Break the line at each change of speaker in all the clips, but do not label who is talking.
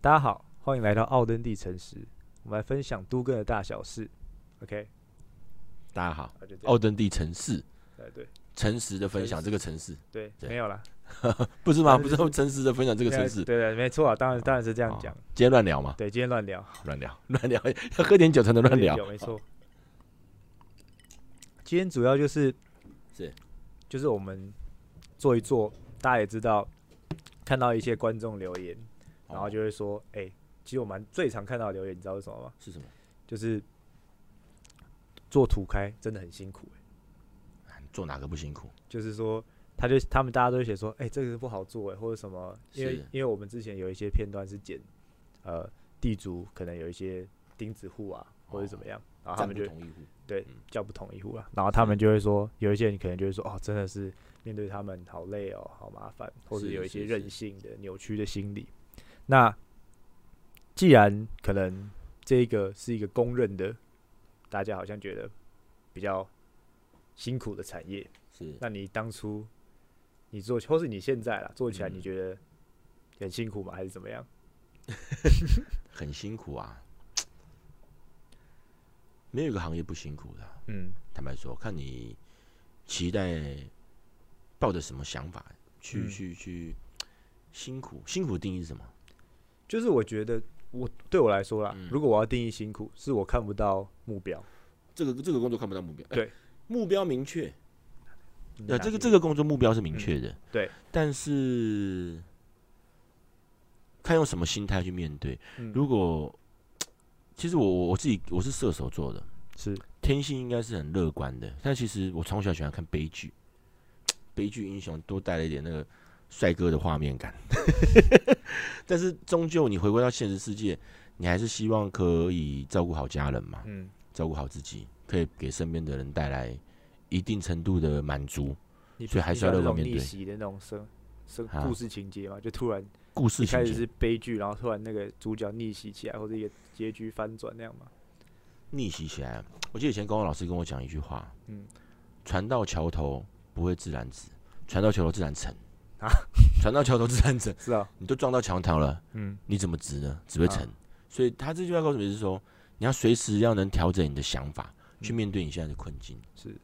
大家好，欢迎来到奥登地城市，我们来分享都更的大小事。OK，
大家好，
啊就这样。
奥登地城市
对对。
诚实的分享这个城市，
对，
对。
没有啦，
不是吗？不
是
是诚实的分享这个城市，
对对，没错啊，当然当然是这样
哦。
讲。
今天乱聊嘛，
对，今天乱聊，
乱聊，乱聊，要喝点酒才能乱聊。
有。没错。今天主要就是
是。
就是我们做一做，大家也知道，看到一些观众留言，然后就会说，哎、其实我们最常看到的留言，你知道是什么吗？
是什么？
就是做土开真的很辛苦、欸，
做哪个不辛苦？
就是说，他就他们大家都会写说，哎、这个是不好做哎、或者什么，因为因为我们之前有一些片段是剪，呃，地主可能有一些钉子户啊，或者怎么样，然后他们就
同意户，
对
嗯
叫不同意户啊，然后他们就会说，有一些人可能就会说，哦，真的是面对他们好累哦，好麻烦，或者有一些任性的扭曲的心理。那既然可能这个是一个公认的，大家好像觉得比较辛苦的产业，
是
那你当初你做，或是你现在啦做起来，
嗯
你觉得很辛苦吗？还是怎么样？
很辛苦啊。没有一个行业不辛苦的啊、
嗯
坦白说，看你期待抱着什么想法去、
嗯
去去辛苦。辛苦的定义是什么？
就是我觉得我对我来说啦，
嗯。
如果我要定义辛苦，是我看不到目标。
这个这个工作看不到目标，哎
对
目标明确。对，
哪些
这个这个工作目标是明确的，
对，
但是看用什么心态去面对。
嗯。
如果其实我我我自己我是射手座的，
是。
天性应该是很乐观的，但其实我从小喜欢看悲剧，悲剧英雄多带了一点那个帅哥的画面感，但是终究你回归到现实世界，你还是希望可以照顾好家人嘛，
嗯。
照顾好自己，可以给身边的人带来一定程度的满足。所以还是要乐观面对。
逆袭的那种生生
啊
故事情节嘛，就突然
故事情
开始是悲剧，然后突然那个主角逆袭起来，或者一个结局翻转那样嘛。
逆袭起来，我记得以前高中老师跟我讲一句话：
嗯，
船到桥头不会自然直，船到桥头自然沉
啊，
船到桥头自然直。
是啊，
你都撞到墙头了，
嗯
你怎么直呢？只会沉。
啊
所以他这句话告诉你是说，你要随时要能调整你的想法，去
嗯
面对你现在的困境。
是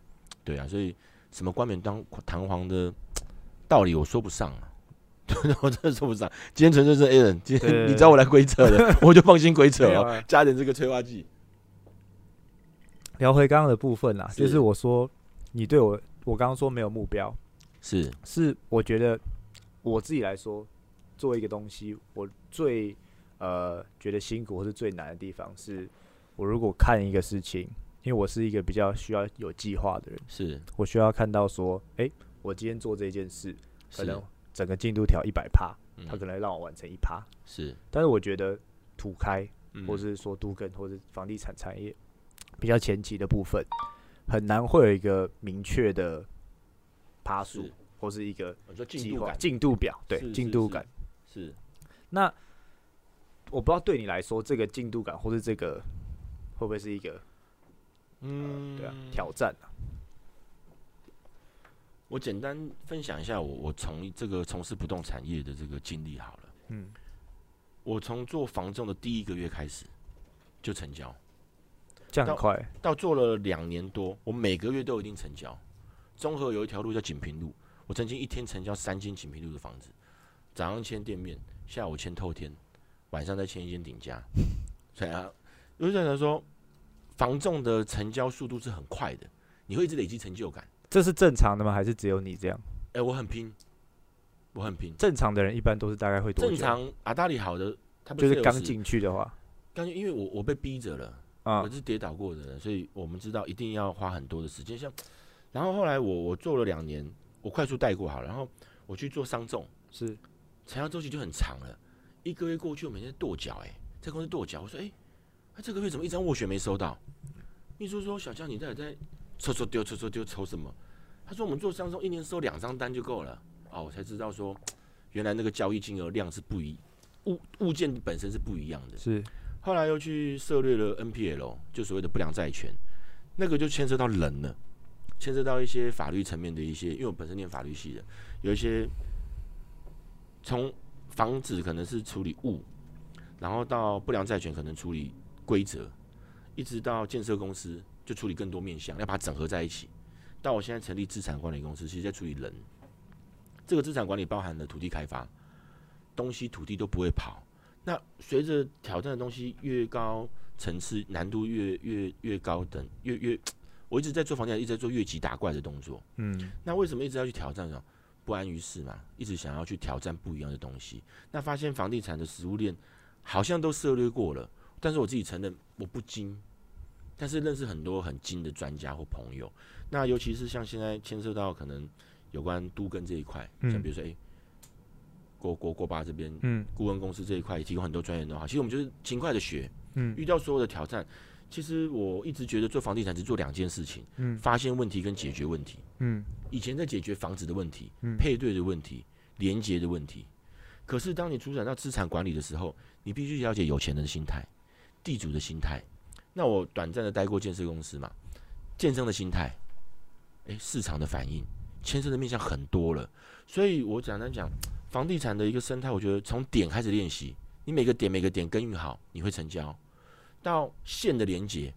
对啊，所以什么冠冕当堂皇的道理我说不上啊，我真的说不上。今天纯粹是 A 人，今天你找我来鬼扯的，我就放心鬼扯哦，
没有啊
加点这个催化剂。
聊回刚刚的部分啦，就是我说你对我，我刚刚说没有目标，
是。
是我觉得我自己来说，做一个东西，我最呃觉得辛苦或是最难的地方是，我如果看一个事情，因为我是一个比较需要有计划的人，
是。
我需要看到说，诶，我今天做这件事，可能整个进度条一百趴，
嗯
它可能让我完成一趴，
是，
但是我觉得土开
嗯。
或是说都跟或是房地产产业比较前期的部分，很难会有一个明确的趴数
是
或是一个
进
计划
度感
进度表，对进度感。
是
那我不知道对你来说，这个进度感或是这个会不会是一个
嗯
对啊挑战啊？
我简单分享一下我我从这个从事不动产业的这个经历好了。
嗯，
我从做房仲的第一个月开始就成交，
这样快，
到做了两年多，我每个月都有一定成交。中和有一条路叫锦屏路，我曾经一天成交三间锦屏路的房子，早上签店面，下午签透天，晚上再签一间顶家。所以啊，有些人说，房仲的成交速度是很快的，你会一直累积成就感。
这是正常的吗？还是只有你这样？
哎、我很拼，我很拼。
正常的人一般都是大概会多久？
正常阿大里好的，他不
就是刚进去的话，
刚因为我我被逼着了。
啊
我，是跌倒过的人，所以我们知道一定要花很多的时间。像，然后后来我我做了两年，我快速带过好了，然后我去做商仲，
是
成交周期就很长了，一个月过去，我每天跺脚，哎，在公司跺脚，我说，哎、他这个月怎么一张斡旋没收到？秘书说，小江你到底在抽抽丢抽抽丢抽什么？他说我们做商仲一年收两张单就够了。哦，我才知道说，原来那个交易金额量是不一，物物件本身是不一样的。
是，
后来又去涉猎了 NPL，就所谓的不良债权，那个就牵涉到人了，牵涉到一些法律层面的一些，因为我本身念法律系的，有一些从房子可能是处理物，然后到不良债权可能处理规则，一直到建设公司就处理更多面向，要把它整合在一起。到我现在成立资产管理公司，其实在处理人。这个资产管理包含了土地开发，东西土地都不会跑。那随着挑战的东西越高层次，难度越越越高等，越越，我一直在做房地产，一直在做越级打怪的动作。
嗯
那为什么一直要去挑战呢？不安于世嘛，一直想要去挑战不一样的东西。那发现房地产的食物链好像都涉略过了，但是我自己承认我不精，但是认识很多很精的专家或朋友。那尤其是像现在牵涉到可能有关都跟这一块，
嗯
像比如说诶，国国国巴这边
嗯
顾问公司这一块也提供很多专业的话，其实我们就是勤快的学，
嗯
遇到所有的挑战。其实我一直觉得做房地产只做两件事情：
嗯
发现问题跟解决问题。
嗯
以前在解决房子的问题、
嗯
配对的问题、连接的问题，可是当你主展到资产管理的时候，你必须了解有钱人的心态、地主的心态。那我短暂的待过建设公司嘛，建商的心态，诶，市场的反应，牵涉的面向很多了。所以我简单讲，房地产的一个生态，我觉得从点开始练习，你每个点每个点耕耘好，你会成交。到线的连接，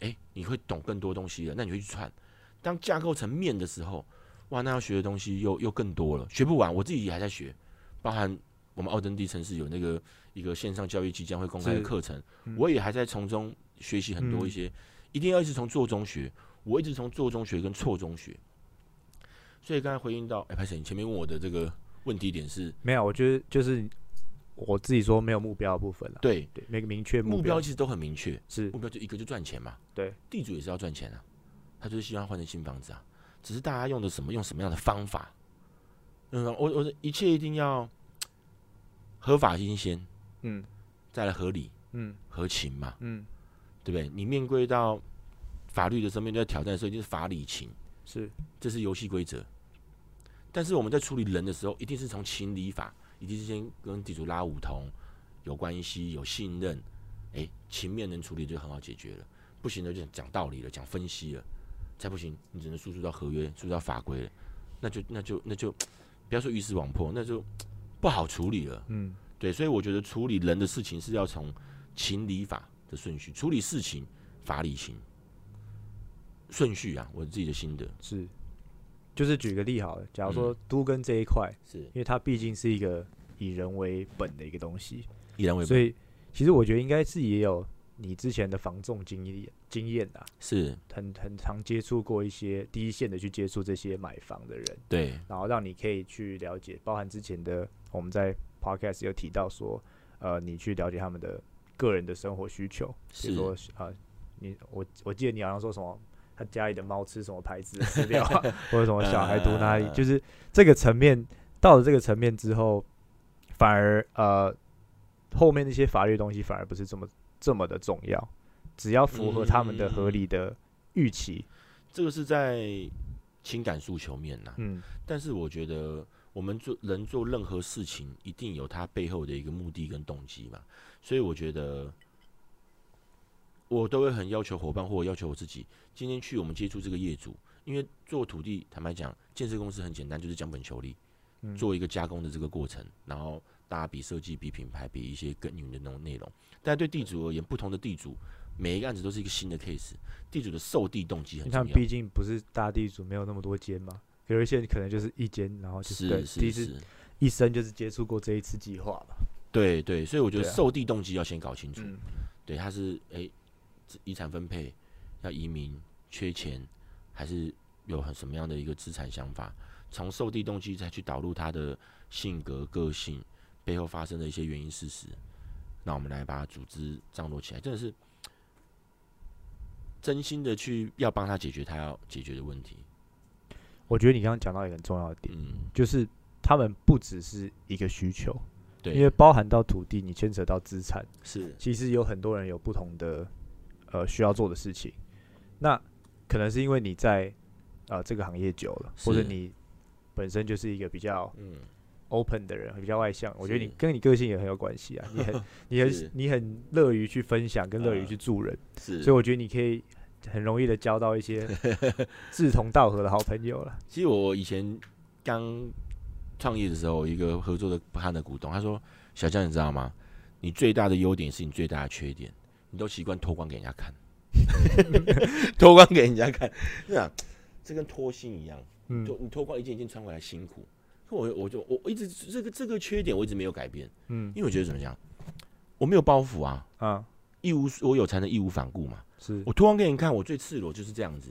诶，你会懂更多东西了，那你会去串。当架构成面的时候，哇，那要学的东西又又更多了，学不完。我自己也还在学，包含我们奥登地城市有那个一个线上教育即将会公开的课程，
嗯
我也还在从中学习很多一些，一定要一直从做中学。我一直从做中学跟错中学。所以刚才回应到，哎、拍摄你前面问我的这个问题点是，
没有，我觉得就是我自己说没有目标的部分了。
对，
对，每个明确
目
标
标其实都很明确，
是
目标就一个就赚钱嘛。
对，
地主也是要赚钱啊，他就是希望换成新房子啊，只是大家用的什么，用什么样的方法。嗯，我我的一切一定要合法新鲜，
嗯
再来合理
嗯
合情嘛，
嗯
对不对？你面对到法律的时候，面对到挑战的时候，一定是法理情，
是
这是游戏规则。但是我们在处理人的时候，一定是从情理法，一定是先跟地主拉五同，有关系、有信任，诶，情面能处理就很好解决了。不行的就讲道理了，讲分析了，再不行，你只能输出到合约、输出到法规了，那就那就那就不要说鱼死网破，那就不好处理了。
嗯
对，所以我觉得处理人的事情是要从情理法的顺序，处理事情法理情顺序啊，我自己的心得
是，就是举个例好了，假如说
嗯。
都跟这一块，
是。
因为它毕竟是一个以人为本的一个东西，
以人为本。
所以其实我觉得应该是也有你之前的防重经验经验啊，
是。
很很常接触过一些第一线的去接触这些买房的人，
对。
然后让你可以去了解，包含之前的我们在 podcast 有提到说，呃，你去了解他们的个人的生活需求，比
是。
如说啊、你我我记得你好像说什么。他家里的猫吃什么牌子的饲料啊，或者什么小孩读哪里，
呃
就是这个层面到了这个层面之后，反而呃后面那些法律东西反而不是这么这么的重要，只要符合他们的合理的预期，
这个是在情感诉求面呐、
嗯。
但是我觉得我们做人做任何事情，一定有他背后的一个目的跟动机嘛。所以我觉得，我都会很要求伙伴，或者要求我自己，今天去我们接触这个业主，因为做土地，坦白讲，建设公司很简单，就是讲本求利，
嗯，
做一个加工的这个过程，然后大家比设计、比品牌、比一些耕耘的那种内容。但对地主而言，不同的地主，每一个案子都是一个新的 case，地主的受地动机很重要。
为他们毕竟不是大地主，没有那么多间嘛，有一些可能就是一间，然后就是第一次一生就是接触过这一次计划嘛，
对对，所以我觉得受地动机要先搞清楚。
嗯
对，他是诶遗产分配要移民、缺钱，还是有很什么样的一个资产想法？从受地动机再去导入他的性格、个性背后发生的一些原因事实，那我们来把它组织张罗起来，真的是真心的去要帮他解决他要解决的问题。
我觉得你刚刚讲到一个很重要的点，
嗯，
就是他们不只是一个需求，
对，
因为包含到土地，你牵扯到资产，
是
其实有很多人有不同的呃需要做的事情。那可能是因为你在呃这个行业久了，或者你本身就是一个比较
嗯
open 的人，比较外向。我觉得你跟你个性也很有关系啊，你很 你很你很乐于去分享，跟乐于
呃
去助人，
是，
所以我觉得你可以很容易的交到一些 志同道合的好朋友了。
其实我以前刚创业的时候，一个合作的不汉的股东，他说：“小江，你知道吗？你最大的优点是你最大的缺点，你都习惯脱光给人家看，脱光给人家看，是啊，这跟脱星一样，
嗯
就你脱光一件一件穿回来辛苦。可我我就我我一直这个这个缺点我一直没有改变，
嗯
因为我觉得怎么讲，我没有包袱啊，
啊，
义无我有才能义无反顾嘛。
是
我脱光给你看，我最赤裸就是这样子，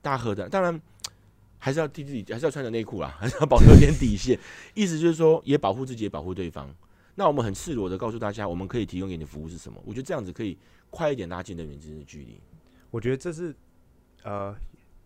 大喝的。当然还是要替自己，还是要穿着内裤啦，还是要保留点底线。意思就是说，也保护自己，也保护对方。那我们很赤裸的告诉大家，我们可以提供给你的服务是什么。我觉得这样子可以快一点拉近人与人之间的距离。
我觉得这是呃，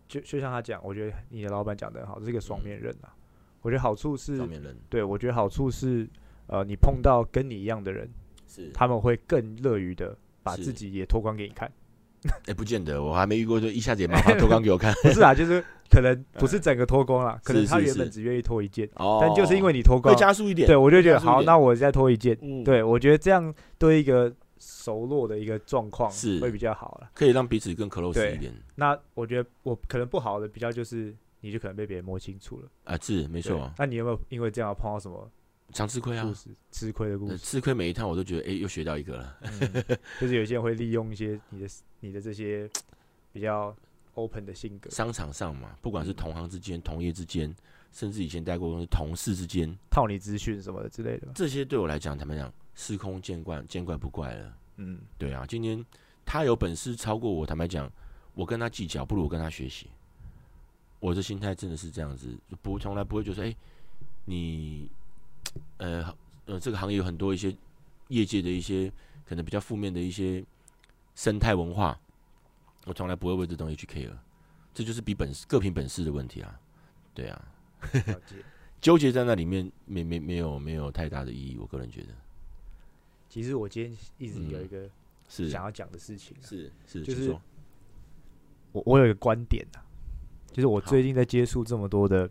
就就像他讲，我觉得你的老板讲的很好，这是一个双面人啊。我觉得好处是
双，面人
对我觉得好处是，呃，你碰到跟你一样的人，
是
他们会更乐于的把自己也脱光给你看。
哎、不见得，我还没遇过，就一下子也马上脱光给我看。
不是啊，就是可能不是整个脱光了，可能他原本只愿意脱一件，
哦
但就是因为你脱光
会，加速一点，
对我就觉得好，那我再脱一件。
嗯，
对我觉得这样对一个熟络的一个状况
是
会比较好了。
可以让彼此更 close 一点
那我觉得我可能不好的比较就是，你就可能被别人摸清楚了。
啊，是没
没
错啊，
那你有没有因为这样碰到什么
常吃亏啊
吃亏的故
呃
事？
吃亏每一趟我都觉得，哎、又学到一个了。
嗯就是有些人会利用一些你的你的这些比较 open 的性格，
商场上嘛，不管是
嗯
同行之间、同业之间，甚至以前待过公司同事之间，
套你资讯什么的之类的。
这些对我来讲，坦白讲，司空见惯，见怪不怪了。
嗯，
对啊，今天他有本事超过我，坦白讲，我跟他计较，不如我跟他学习。我的心态真的是这样子，不从来不会觉得说，哎、你，呃呃，这个行业有很多一些业界的一些可能比较负面的一些生态文化，我从来不会为这东西去 care，这就是比本事各凭本事的问题啊，对啊，纠结在那里面没没没有没有太大的意义，我个人觉得。
其实我今天一直有一个
是
想要讲的事情、啊，
是是，
就是
说。
我我有一个观点啊，就是我最近在接触这么多的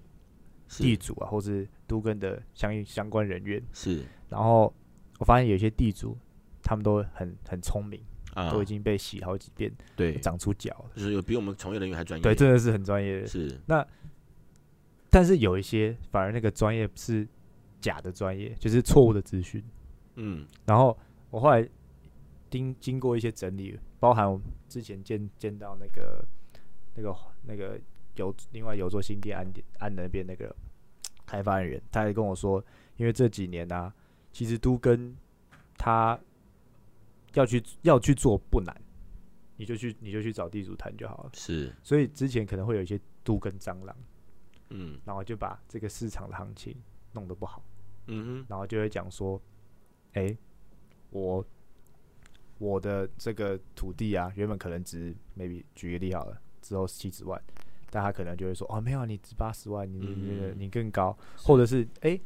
地主啊，或是都跟的相应相关人员，
是
然后我发现有些地主他们都很很聪明，
啊，
都已经被洗好几遍，
对，
长出脚了。
就是有比我们从业人员还专业，
对，真的是很专业
是。
那但是有一些反而那个专业是假的专业，就是错误的资讯。
嗯。
然后我后来经经过一些整理，包含我之前见见到那个那个那个有另外有做新店安点安那边那个开发人员，他还跟我说，因为这几年呢、其实都跟他要去要去做不难，你就去你就去找地主谈就好了。
是
所以之前可能会有一些都跟蟑螂，
嗯
然后就把这个市场的行情弄得不好。
嗯哼
然后就会讲说，哎、我我的这个土地啊，原本可能值 maybe 举个例好了，之后七十万，但他可能就会说，哦，没有啊，你值八十万，你你你
嗯
你更高，或者是哎、诶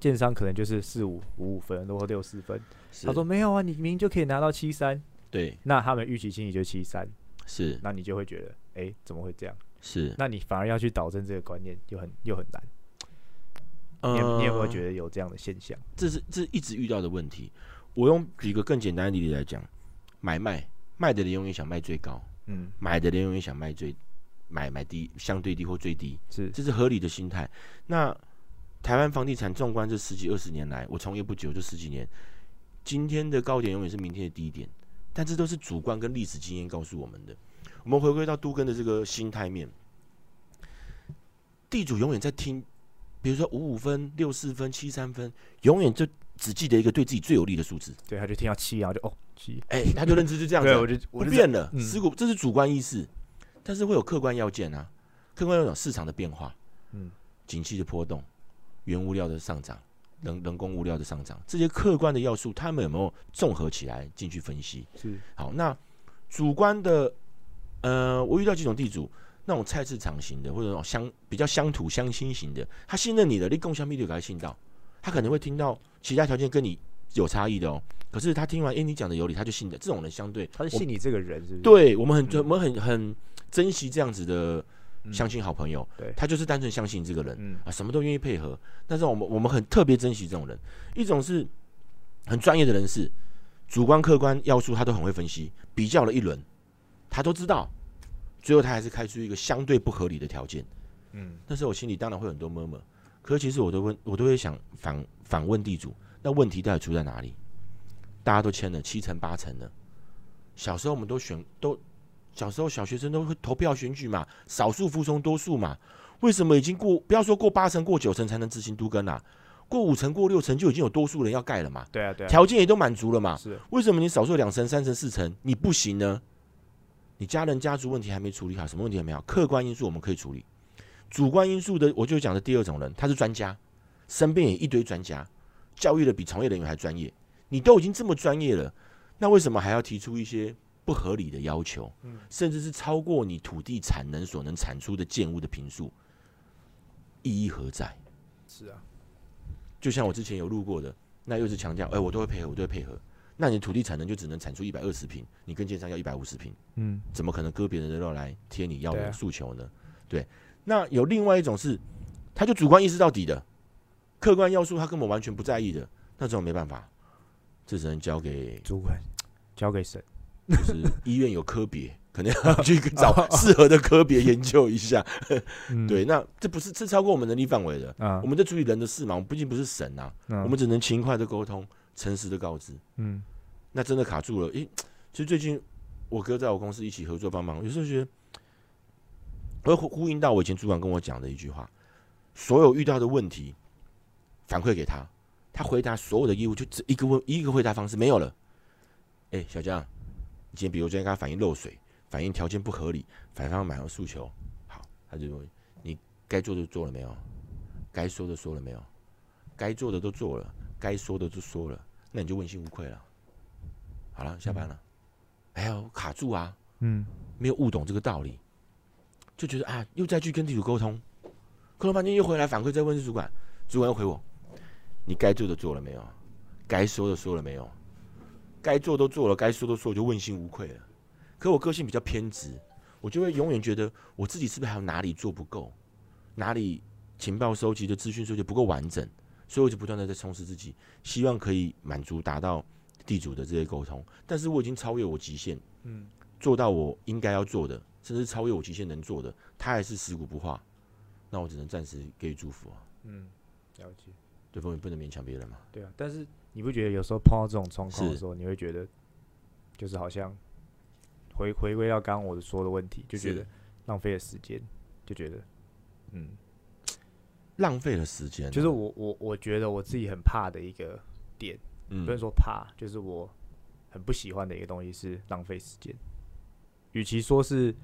建商可能就是四五五五分或六四分，
是
他说没有啊，你明明就可以拿到七三，
对
那他们预期心理就七三，
是
那你就会觉得，哎、怎么会这样？
是，
那你反而要去导正这个观念，又很又很难。你有你有没有觉
得
得有这样的现象？
这是这是一直遇到的问题？我用举个更简单的例子来讲，买卖卖的人永远想卖最高，
嗯，
买的人永远想卖最买买低相对低或最低，
是
这是合理的心态。那台湾房地产纵观这十几二十年来，我从业不久，就十几年，今天的高点永远是明天的低点，但这都是主观跟历史经验告诉我们的。我们回归到都根的这个心态面，地主永远在听，比如说五五分、六四分、七三分，永远就只记得一个对自己最有利的数字，
对，他就听到七，然后就哦七，
哎、他就认知就这样子
我就我就
不变了，
嗯。
持股这是主观意识，但是会有客观要件啊，客观要件市场的变化，
嗯，
景气的波动，原物料的上涨，人人工物料的上涨，这些客观的要素，他们有没有综合起来进去分析？
是
好，那主观的，呃，我遇到几种地主，那种菜市场型的，或者那种乡比较乡土乡亲型的，他信任你的，你共享密度给他信到，他可能会听到其他条件跟你有差异的哦，可是他听完，哎、你讲的有理，他就信的，这种人相对
他是信你这个人，是不是？
对我们很、
嗯
我们很很珍惜这样子的
嗯
相信好朋友，
对
他就是单纯相信这个人、
嗯
啊，什么都愿意配合。但是我们我们很特别珍惜这种人，一种是很专业的人士，主观客观要素他都很会分析，比较了一轮，他都知道，最后他还是开出一个相对不合理的条件。
嗯，
那时候我心里当然会有很多 murmur，可是其实我都问，我都会想反反问地主，那问题到底出在哪里？大家都签了七成八成了。小时候我们都选都，小时候小学生都会投票选举嘛，少数服从多数嘛。为什么已经过不要说过八成过九成才能执行都更啊？过五成过六成就已经有多数人要盖了嘛？
对啊对啊，
条件也都满足了嘛？
是
为什么你少数两成三成四成你不行呢？你家人家族问题还没处理好，什么问题还没有？客观因素我们可以处理，主观因素的我就讲的第二种人，他是专家，身边也一堆专家，教育的比从业人员还专业。你都已经这么专业了，那为什么还要提出一些不合理的要求？
嗯
甚至是超过你土地产能所能产出的建物的平数，意义何在？
是啊，
就像我之前有录过的，那又是强调，哎、我都会配合，我都会配合。那你土地产能就只能产出一百二十平，你跟建商要一百五十平，
嗯
怎么可能割别人的肉来贴你要诉求呢？对，那有另外一种是，他就主观意识到底的，客观要素他根本完全不在意的，那这种没办法，这只能交给
主管交给神，
就是医院有科别，可能要去找适合的科别研究一下。
嗯
对，那这不是这超过我们能力范围的，
啊
我，们在处理人的事嘛，我们毕竟不是神啊，
我
我们只能勤快的沟通，诚实的告知。
嗯
那真的卡住了。诶、其实最近我哥在我公司一起合作帮忙，有时候觉得，会呼呼应到我以前主管跟我讲的一句话：所有遇到的问题反馈给他，他回答所有的业务就这一个问一个回答方式没有了。诶、小江，你今天比如今天跟他反映漏水，反映条件不合理，反方买回诉求，好，他就问你该做的做了没有？该说的说了没有？该做的都做了，该说的都说了，那你就问心无愧了。好了，下班了。哎呦，卡住啊，
嗯
没有悟懂这个道理，就觉得啊，又再去跟地主沟通，沟通半天又回来反馈，再问主管，主管又回我，你该做的做了没有？该说的说了没有？该做都做了，该说都说，我就问心无愧了。可我个性比较偏执，我就会永远觉得我自己是不是还有哪里做不够，哪里情报收集的资讯收集不够完整，所以我就不断的在充实自己，希望可以满足达到地主的这些沟通。但是我已经超越我极限，
嗯
做到我应该要做的，甚至超越我极限能做的，他还是死骨不化，那我只能暂时给予祝福啊。
嗯，了解。
对方也不能勉强别人嘛。
对啊，但是你不觉得有时候碰到这种状况的时候，你会觉得就是好像回回归到刚刚我的说的问题，就觉得浪费了时间，就觉得嗯，
浪费了时间啊、
就是我我我觉得我自己很怕的一个点，
嗯
不能说怕，就是我很不喜欢的一个东西是浪费时间。与其说是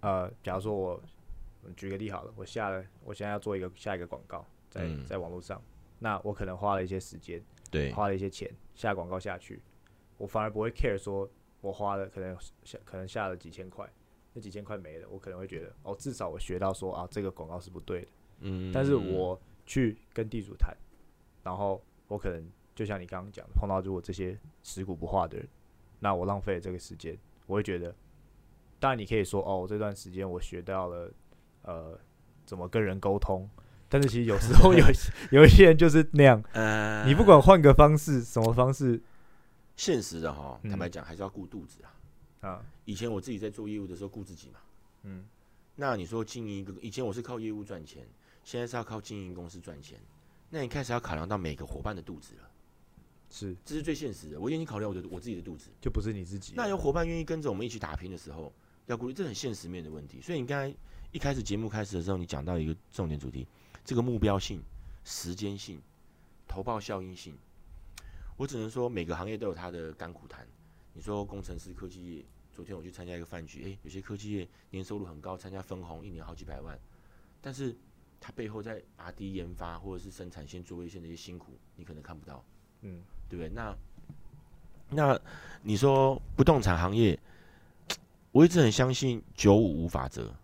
呃，假如说我我举个例好了，我下了，我现在要做一个下一个广告，在
嗯。
在网络上，那我可能花了一些时间，
对。
花了一些钱下广告下去，我反而不会 care 说我花了可能下可能下了几千块，那几千块没了，我可能会觉得哦，至少我学到说啊这个广告是不对的。
嗯
但是我去跟地主谈，然后我可能就像你刚刚讲的，碰到如果这些食古不化的人，那我浪费了这个时间，我会觉得，当然你可以说哦，这段时间我学到了呃怎么跟人沟通，但是其实有时候有 有一些人就是那样，
呃
你不管换个方式，什么方式
现实的哈，
嗯
坦白讲还是要顾肚子啊。
啊，
以前我自己在做业务的时候顾自己嘛，
嗯
那你说经营一个，以前我是靠业务赚钱，现在是要靠经营公司赚钱，那你开始要考量到每个伙伴的肚子了，
是
这是最现实的。我愿意考量我的我自己的肚子，
就不是你自己，
那有伙伴愿意跟着我们一起打拼的时候，要顾虑，这很现实面的问题。所以你刚才一开始节目开始的时候，你讲到一个重点主题，这个目标性、时间性、投报效应性，我只能说每个行业都有它的甘苦谈。你说工程师、科技业，昨天我去参加一个饭局，诶，有些科技业年收入很高，参加分红一年好几百万，但是它背后在 R&D 研发或者是生产线、作业线的一些辛苦，你可能看不到。
嗯
对不对？那那你说不动产行业，我一直很相信九五无法则。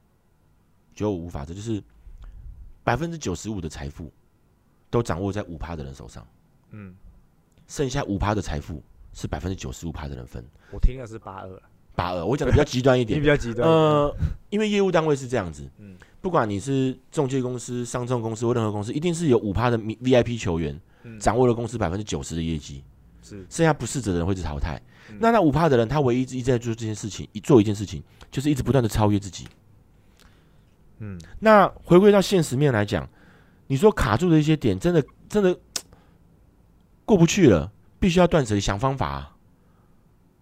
九五无法则就是百分之九十五的财富都掌握在五趴的人手上，
嗯，
剩下五趴的财富是百分之九十五趴的人分。
我听的是八二，
八二，我讲的比较极端一点
你
点
比。较极端，
呃，因为业务单位是这样子，
嗯
不管你是中介公司、上证公司或任何公司，一定是有五趴的 VIP 球员
嗯
掌握了公司百分之九十的业绩。
是
剩下不适者的人会被淘汰。
嗯
那那五趴的人，他唯一一直在做这件事情，一做一件事情，就是一直不断的超越自己。
嗯。
那回归到现实面来讲，你说卡住的一些点，真的真的 过不去了，必须要断舍离，想方法、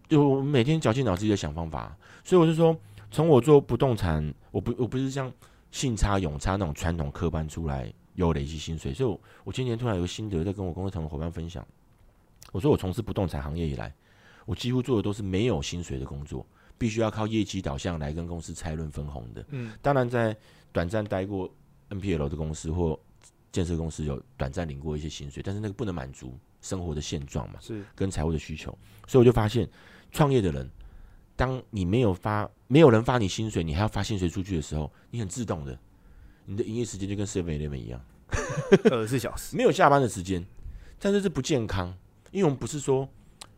就我每天绞尽脑汁在想方法、所以我就说，从我做不动产，我不我不是像信差永差那种传统科班出来有累积薪水，所以我我今年突然有个心得，在跟我工作团的伙伴分享。我说我从事不动产行业以来，我几乎做的都是没有薪水的工作，必须要靠业绩导向来跟公司拆论分红的。
嗯
当然，在短暂待过 NPL 的公司或建设公司有短暂领过一些薪水，但是那个不能满足生活的现状嘛，
是
跟财务的需求。所以我就发现，创业的人，当你没有发，没有人发你薪水，你还要发薪水出去的时候，你很自动的，你的营业时间就跟 Seven Eleven 一样，
二十四小时，
没有下班的时间，但是这不健康，因为我们不是说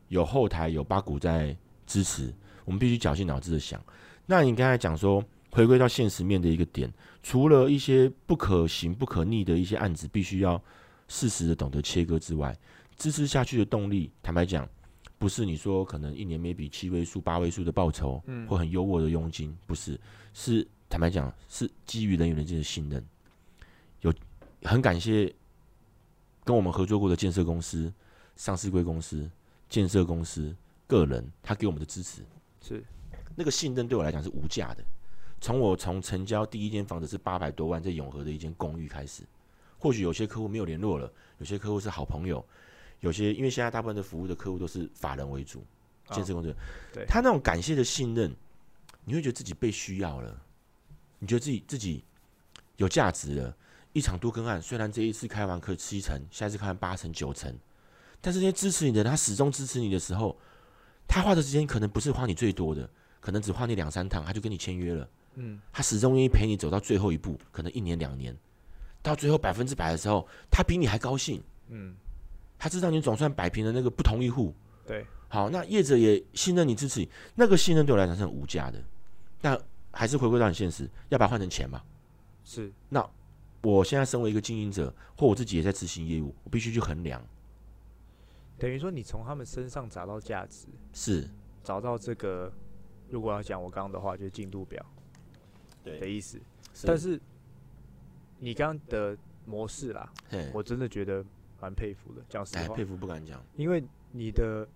有后台有八股在支持，我们必须绞尽脑汁的想。那你刚才讲说，回归到现实面的一个点，除了一些不可行、不可逆的一些案子，必须要适时的懂得切割之外，支持下去的动力，坦白讲，不是你说可能一年 maybe 七位数、八位数的报酬，
嗯
或很优渥的佣金，不是，是坦白讲，是基于人与人之间的信任。有很感谢跟我们合作过的建设公司、上市贵公司、建设公司、个人，他给我们的支持，
是
那个信任对我来讲是无价的。从我从成交第一间房子是八百多万，在永和的一间公寓开始，或许有些客户没有联络了，有些客户是好朋友，有些因为现在大部分的服务的客户都是法人为主，
啊
建设公司，
对
他那种感谢的信任，你会觉得自己被需要了，你觉得自己自己有价值了。一场多根案，虽然这一次开完课七成，下一次开完八成九成，但是那些支持你的人，他始终支持你的时候，他花的时间可能不是花你最多的，可能只花你两三趟，他就跟你签约了。
嗯
他始终愿意陪你走到最后一步，可能一年两年，到最后百分之百的时候，他比你还高兴。
嗯，
他知道你总算摆平了那个不同意户，
对，
好，那业者也信任你、支持你，那个信任对我来讲是很无价的。那还是回归到很现实，要把它换成钱嘛？
是那
我现在身为一个经营者，或我自己也在执行业务，我必须去衡量，
等于说你从他们身上找到价值，
是。
找到这个，如果要讲我刚刚的话，就是进度表的，意思。但是你刚刚的模式啦，我真的觉得蛮佩服的，讲实
哎，
话
佩，服不敢讲，
因为你的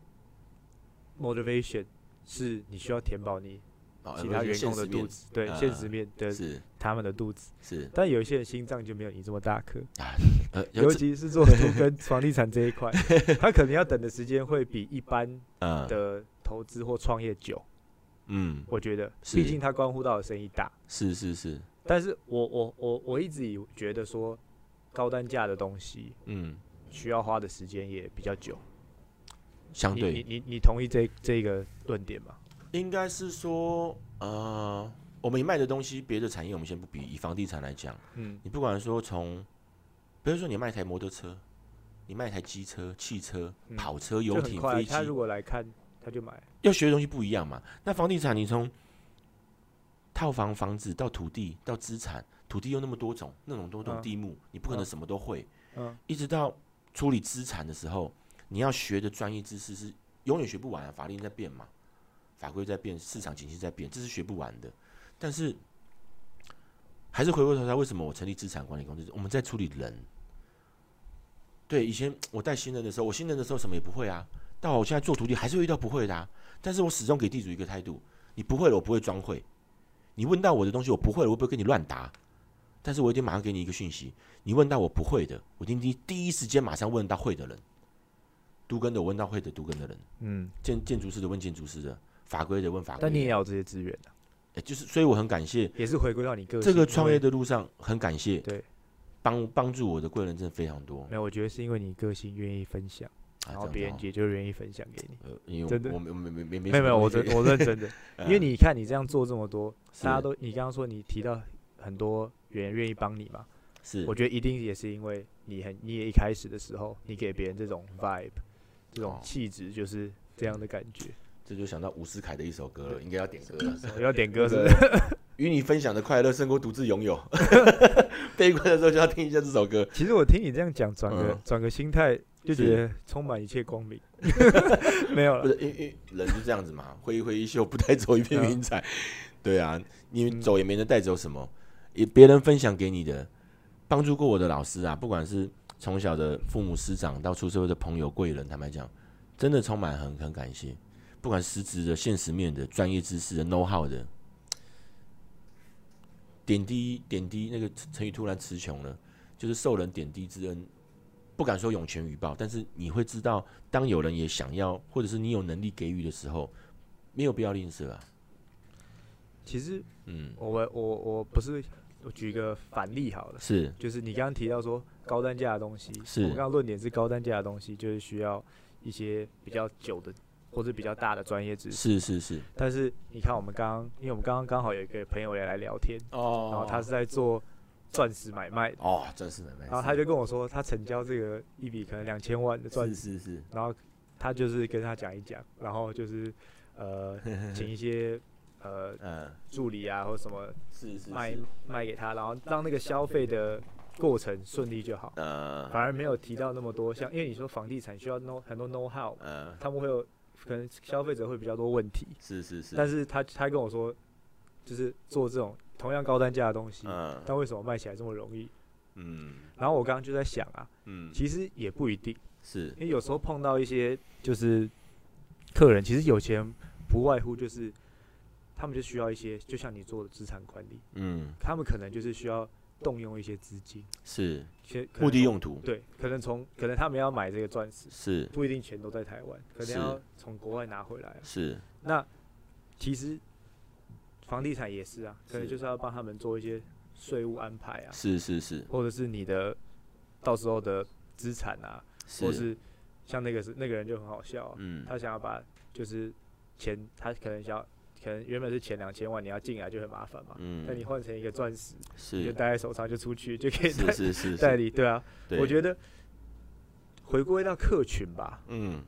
motivation 是你需要填饱你
哦
其他员工的肚，子，对，现实面的他们的肚子。
是
但有一些人心脏就没有你这么大颗，
呃，
尤其是做土跟 房地产这一块，他可能要等的时间会比一般
呃
的投资或创业久。
嗯，
我觉得，毕竟它关乎到的生意大。
是是是，
但是我我我我一直以觉得说，高单价的东西
嗯，
需要花的时间也比较久。
相对
你你你同意这这个论点吗？
应该是说，呃，我们卖的东西，别的产业我们先不比，以房地产来讲，
嗯，
你不管说从，比如说你卖一台摩托车，你卖一台机车、汽车、
嗯
跑车、
就
游艇、
快，
飞机
他，如果来看，他就买。
要学的东西不一样嘛。那房地产，你从套房、房子到土地到资产，土地又那么多种，那种多种
嗯
地目，你不可能
嗯
什么都会。
嗯，
一直到处理资产的时候，你要学的专业知识是永远学不完啊，法令在变嘛，法规在变，市场景气在变，这是学不完的。但是还是回过头来，为什么我成立资产管理公司？我们在处理人。对，以前我带新人的时候，我新人的时候什么也不会啊，到我现在做徒弟还是会遇到不会的啊。但是我始终给地主一个态度：你不会了，我不会装会。你问到我的东西我不会了，我不会跟你乱答。但是我一定马上给你一个讯息：你问到我不会的，我一定第第一时间马上问到会的人。都跟的我问到会的都跟的人，
嗯，
建建筑师的问建筑师的，法规的问法规。
但你也要有这些资源啊，
诶就是，所以我很感谢
也是回归到你个性。
这个创业的路上，很感谢
对，
帮帮助我的贵人真的非常多。
没有，我觉得是因为你个性愿意分享，
啊
然后别人也就愿意分享给你。
子哦呃，因为
真的
我没没没没没
没有没有，我真我认真的，因为
你
你看你这样做这么多，大家都你刚刚说你提到很多人愿意帮你嘛，
是
我觉得一定也是因为你很你也一开始的时候，你给别人这种 vibe，这种
哦
气质就是这样的感觉。
这就想到伍思凯的一首歌了，应该要点歌了。
要点歌是
对
不是？
与你分享的快乐胜过独自拥有。悲观的时候就要听一下这首歌。
其实我听你这样讲，转个
嗯
转个心态，就觉得充满一切光明。没有了，
不是，因为因人就这样子嘛，挥一挥衣袖，不带走一片云彩。对啊，你
嗯
走也没能带走什么，也别人分享给你的，帮助过我的老师啊，不管是从小的父母师长到出社会的朋友贵人，坦白讲，真的充满很很感谢，不管实质的、现实面的、专业知识的、know how 的，点滴点滴，那个成语突然词穷了，就是受人点滴之恩，不敢说涌泉以报，但是你会知道，当有人也想要，或者是你有能力给予的时候，没有必要吝啬啊。
其实
嗯，
我我我不是，我举一个反例好了，
是。
就是你刚刚提到说高单价的东西，
是。
我刚刚论点是高单价的东西，就是需要一些比较久的或者比较大的专业知识。
是是是，
但是你看，我们刚刚，因为我们刚刚刚好有一个朋友也来聊天，
哦。
然后他是在做钻石买卖，
哦，钻石买卖，
然后他就跟我说，他成交这个一笔可能两千万的钻石，
是是，
然后他就是跟他讲一讲，然后就是呃，请一些呃
嗯，
助理啊或者什么
是是
卖卖给他，然后让那个消费的过程顺利就好，
呃
反而没有提到那么多像，因为你说房地产需要 know 很多 know how，
呃，
他们会有可能消费者会比较多问题，
是是是，
但是他他跟我说，就是做这种同样高单价的东西，
嗯。
但为什么卖起来这么容易？
嗯。
然后我刚刚就在想啊，
嗯，
其实也不一定，
是。
因为有时候碰到一些就是客人，其实有钱不外乎就是他们就需要一些，就像你做的资产管理，
嗯。
他们可能就是需要动用一些资金，
是。目的用途。
对，可能从可能他们要买这个钻石，
是。
不一定钱都在台湾，可能要从国外拿回来啊。
是。
那其实房地产也是啊，可能就是要帮他们做一些税务安排啊，
是是是。
或者是你的到时候的资产啊，或是像那个是那个人就很好笑啊、
嗯。
他想要把就是钱，他可能想要，可能原本是前两千万，你要进来就很麻烦嘛，嗯。那你
嗯
换成一个钻石，你就戴在手上就出去就可以代
是是是，
代理，对啊，
对。
我觉得回归到客群吧，
嗯。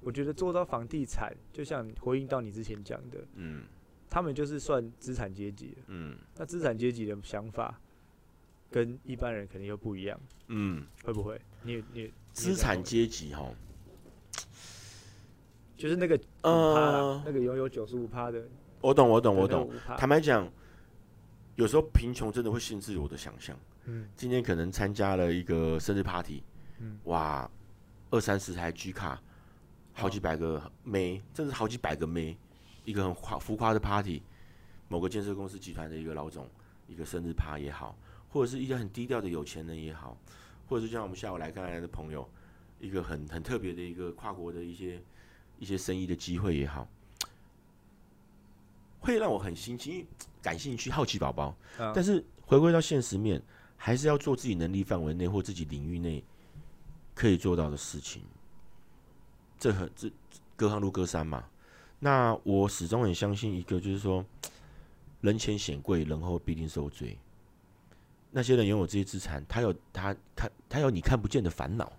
我觉得做到房地产，就像回应到你之前讲的，
嗯。
他们就是算资产阶级。
嗯。
那资产阶级的想法跟一般人肯定又不一样，
嗯，
会不会？你你
资产阶级哈，
就是那个五趴啦
呃，
那个拥有九十五趴的，
我懂我懂我懂。
的那个5%
坦白讲，有时候贫穷真的会限制我的想象。
嗯。
今天可能参加了一个生日 party，
嗯。
哇，二三十台 G 卡，好几百个妹，甚至好几百个妹，一个很夸浮夸的 party，某个建设公司集团的一个老总，一个生日趴也好，或者是一个很低调的有钱人也好，或者是像我们下午来看来的朋友，一个很很特别的一个跨国的一些一些生意的机会也好，会让我很新奇、感兴趣、好奇宝宝。
啊
但是回归到现实面，还是要做自己能力范围内或自己领域内可以做到的事情。这很这隔行如隔山嘛。那我始终很相信一个，就是说，人前显贵，人后必定受罪。那些人拥有这些资产，他有他看他有你看不见的烦恼，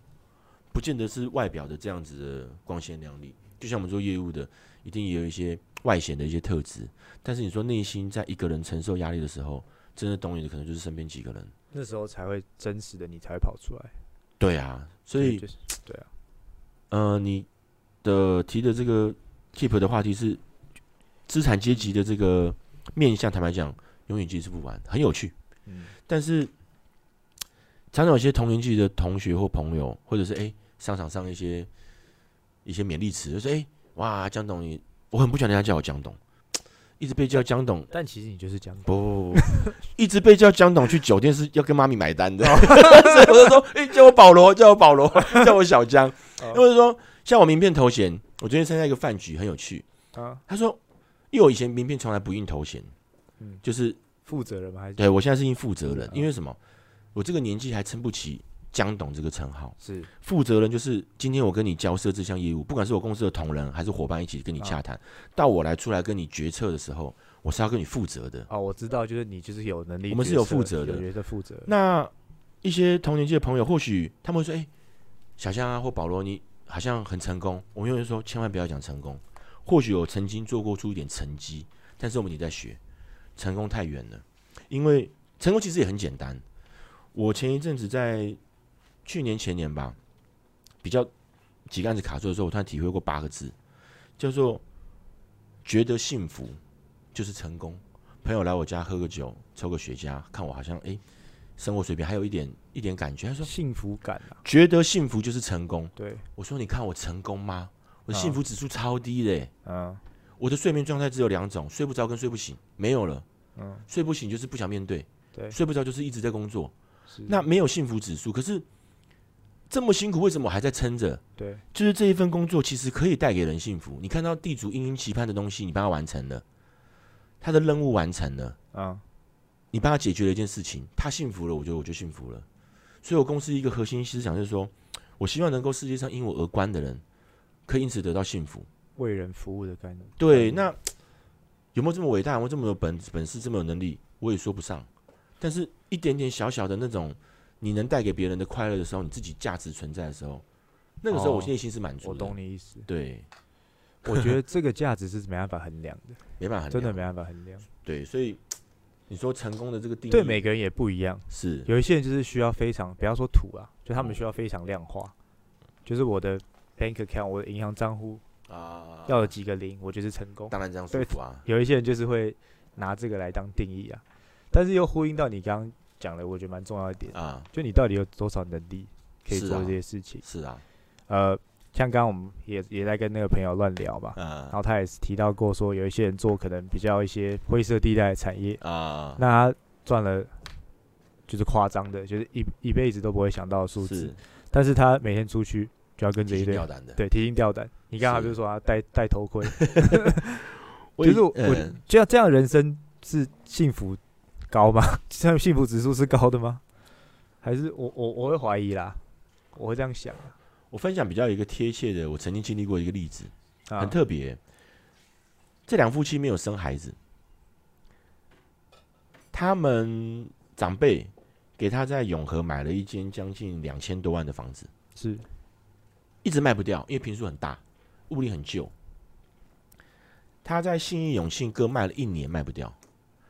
不见得是外表的这样子的光鲜亮丽。就像我们做业务的，一定也有一些外显的一些特质，但是你说内心在一个人承受压力的时候，真的懂你的可能就是身边几个人。
那时候才会真实的你才会跑出来，
对啊，所以
就是对啊，
呃，你的提的这个 keep 的话题是资产阶级的这个面向，坦白讲，永远解释不完，很有趣。
嗯
但是常常有些同年纪的同学或朋友，或者是哎、商场上一些一些勉励词，就是哎、哇，江董你，我很不喜欢人家叫我江董，一直被叫江董，
但其实你就是江董，
不不不不，一直被叫江董去酒店是要跟妈咪买单的，所以我就说，哎、叫我保罗，叫我保罗，叫我小江，
哦。
或者说像我名片头衔，我昨天参加一个饭局，很有趣，
啊，
他说，因为我以前名片从来不印头衔，
嗯。
就是
负责人吗？还是？
对我现在是印负责人，
嗯。
因为什么？我这个年纪还撑不起江董这个称号。
是
负责人就是今天我跟你交涉这项业务，不管是我公司的同仁还是伙伴一起跟你洽谈，到我来出来跟你决策的时候，我是要跟你负责的。
哦，我知道，就是你就是有能力，
我们是有负责的
有角色负责，
那一些同年纪的朋友，或许他们会说：“哎、小香啊，或保罗，你好像很成功。”我们永远说，千万不要讲成功。或许我曾经做过出一点成绩，但是我们也在学，成功太远了。因为成功其实也很简单。我前一阵子在去年前年吧，比较几个案子卡住的时候，我突然体会过八个字，叫做觉得幸福就是成功。朋友来我家喝个酒，抽个雪茄，看我好像哎、生活水平，还有一点一点感觉。他说
幸福感啊，
觉得幸福就是成功。
对，
我说你看我成功吗？我的
啊
幸福指数超低的耶、
嗯
我的睡眠状态只有两种，睡不着跟睡不醒，没有了。
嗯，
睡不醒就是不想面对，
对，
睡不着就是一直在工作。
是
那没有幸福指数，可是这么辛苦，为什么我还在撑着？
对，
就是这一份工作其实可以带给人幸福。你看到地主殷殷期盼的东西，你帮他完成了，他的任务完成了，
啊
你帮他解决了一件事情，他幸福了，我觉得我就幸福了。所以我公司一个核心思想就是说，我希望能够世界上因我而关的人，可以因此得到幸福。
为人服务的概念。
对，
嗯
那有没有这么伟大？有没有这么有本本事、这么有能力？我也说不上。但是一点点小小的那种，你能带给别人的快乐的时候，你自己价值存在的时候，那个时候我
哦
内心是满足的。
我懂你意思，
对，
我觉得这个价值是没办法衡量的，
没办法衡量，
真的没办法衡量。
对，所以你说成功的这个定义，
对每个人也不一样，
是。
有一些人就是需要非常，不要说土啊，就他们
嗯
需要非常量化，就是我的 bank account，我的银行账户
啊，
要有几个零，我就是成功。
当然这样舒
对
服啊，
有一些人就是会拿这个来当定义啊，但是又呼应到你刚刚讲了，我觉得蛮重要一点，
啊，
就你到底有多少能力可以做这些事情。
是啊，
呃，像刚刚我们也也在跟那个朋友乱聊嘛，然
啊
后他也是提到过说，有一些人做可能比较一些灰色地带的产业，
啊，
那他赚了就是夸张的，就是一一辈子都不会想到的数字。
是，
但是他每天出去就要跟着一堆。对提心吊胆。你刚才
是
不是说他戴 戴头盔？就是我
嗯
这样这样人生是幸福高吗？这样幸福指数是高的吗？还是我我我会怀疑啦，我会这样想啊
我分享比较一个贴切的，我曾经经历过一个例子，
啊，
很特别。这两夫妻没有生孩子，他们长辈给他在永和买了一间将近两千多万的房子，
是
一直卖不掉，因为平数很大，屋里很旧。他在信义、永庆各卖了一年卖不掉，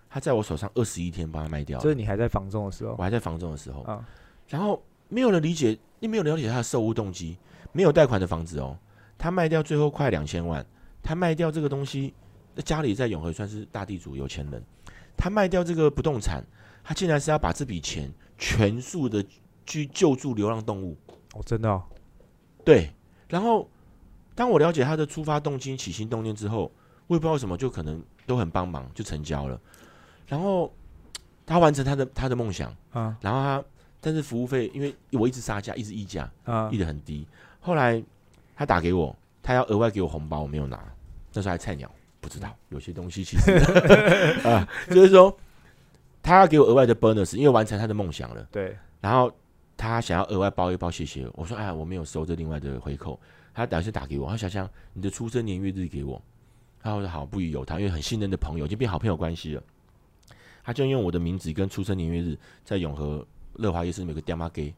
他在我手上二十一天帮他卖掉了。
这是你还在房中的时候？
我还在房中的时候，
啊，
然后没有人理解，你没有了解他的售屋动机，没有贷款的房子哦，他卖掉最后快两千万，他卖掉这个东西，那家里在永和算是大地主有钱人，他卖掉这个不动产，他竟然是要把这笔钱全数的去救助流浪动物，
哦，真的哦，
对，然后当我了解他的出发动机、起心动念之后，我也不知道为什么，就可能都很帮忙，就成交了。然后他完成他的他的梦想，
啊
然后他但是服务费，因为我一直杀价，一直议价，
啊
议的很低。后来他打给我，他要额外给我红包，我没有拿，那时候还菜鸟，不知道有些东西其实 啊，就是说他要给我额外的 bonus，因为完成他的梦想了。
对，
然后他想要额外包一包，谢谢。我说，哎呀，我没有收这另外的回扣。他打算打给我，他想想你的出生年月日给我。然后我说好，不疑有他，因为很信任的朋友，已经变好朋友关系了。他就用我的名字跟出生年月日，在永和乐华夜市有个爹妈给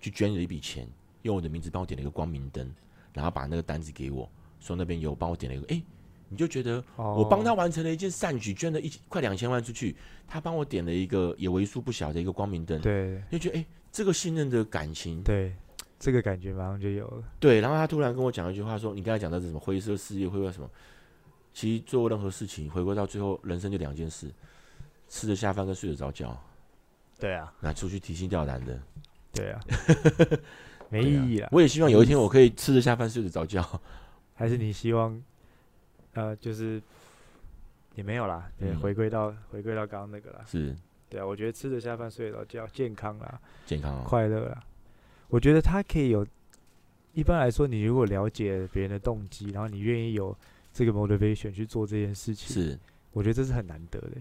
去捐了一笔钱，用我的名字帮我点了一个光明灯，然后把那个单子给我，说那边有帮我点了一个，哎，你就觉得
哦
我帮他完成了一件善举，捐了一快两千万出去，他帮我点了一个也为数不小的一个光明灯，
对
就觉得哎、诶这个信任的感情，
对，这个感觉马上就有了。
对。然后他突然跟我讲一句话说：“你刚才讲的是什么灰色事业，灰色什么？其实做任何事情，回归到最后，人生就两件事：吃得下饭跟睡得着觉。
对啊，
那出去提心吊胆的，
对啊，没意义啦。
我也希望有一天我可以吃得下饭，睡得着觉。
还是你希望，呃，就是也没有啦，对，
嗯
回归到回归到刚刚那个啦。
是
对啊，我觉得吃得下饭，睡得着觉，健康啦，
健康哦，
快乐啦。我觉得他可以有，一般来说，你如果了解别人的动机，然后你愿意有这个 motivation 去做这件事情，
是
我觉得这是很难得的。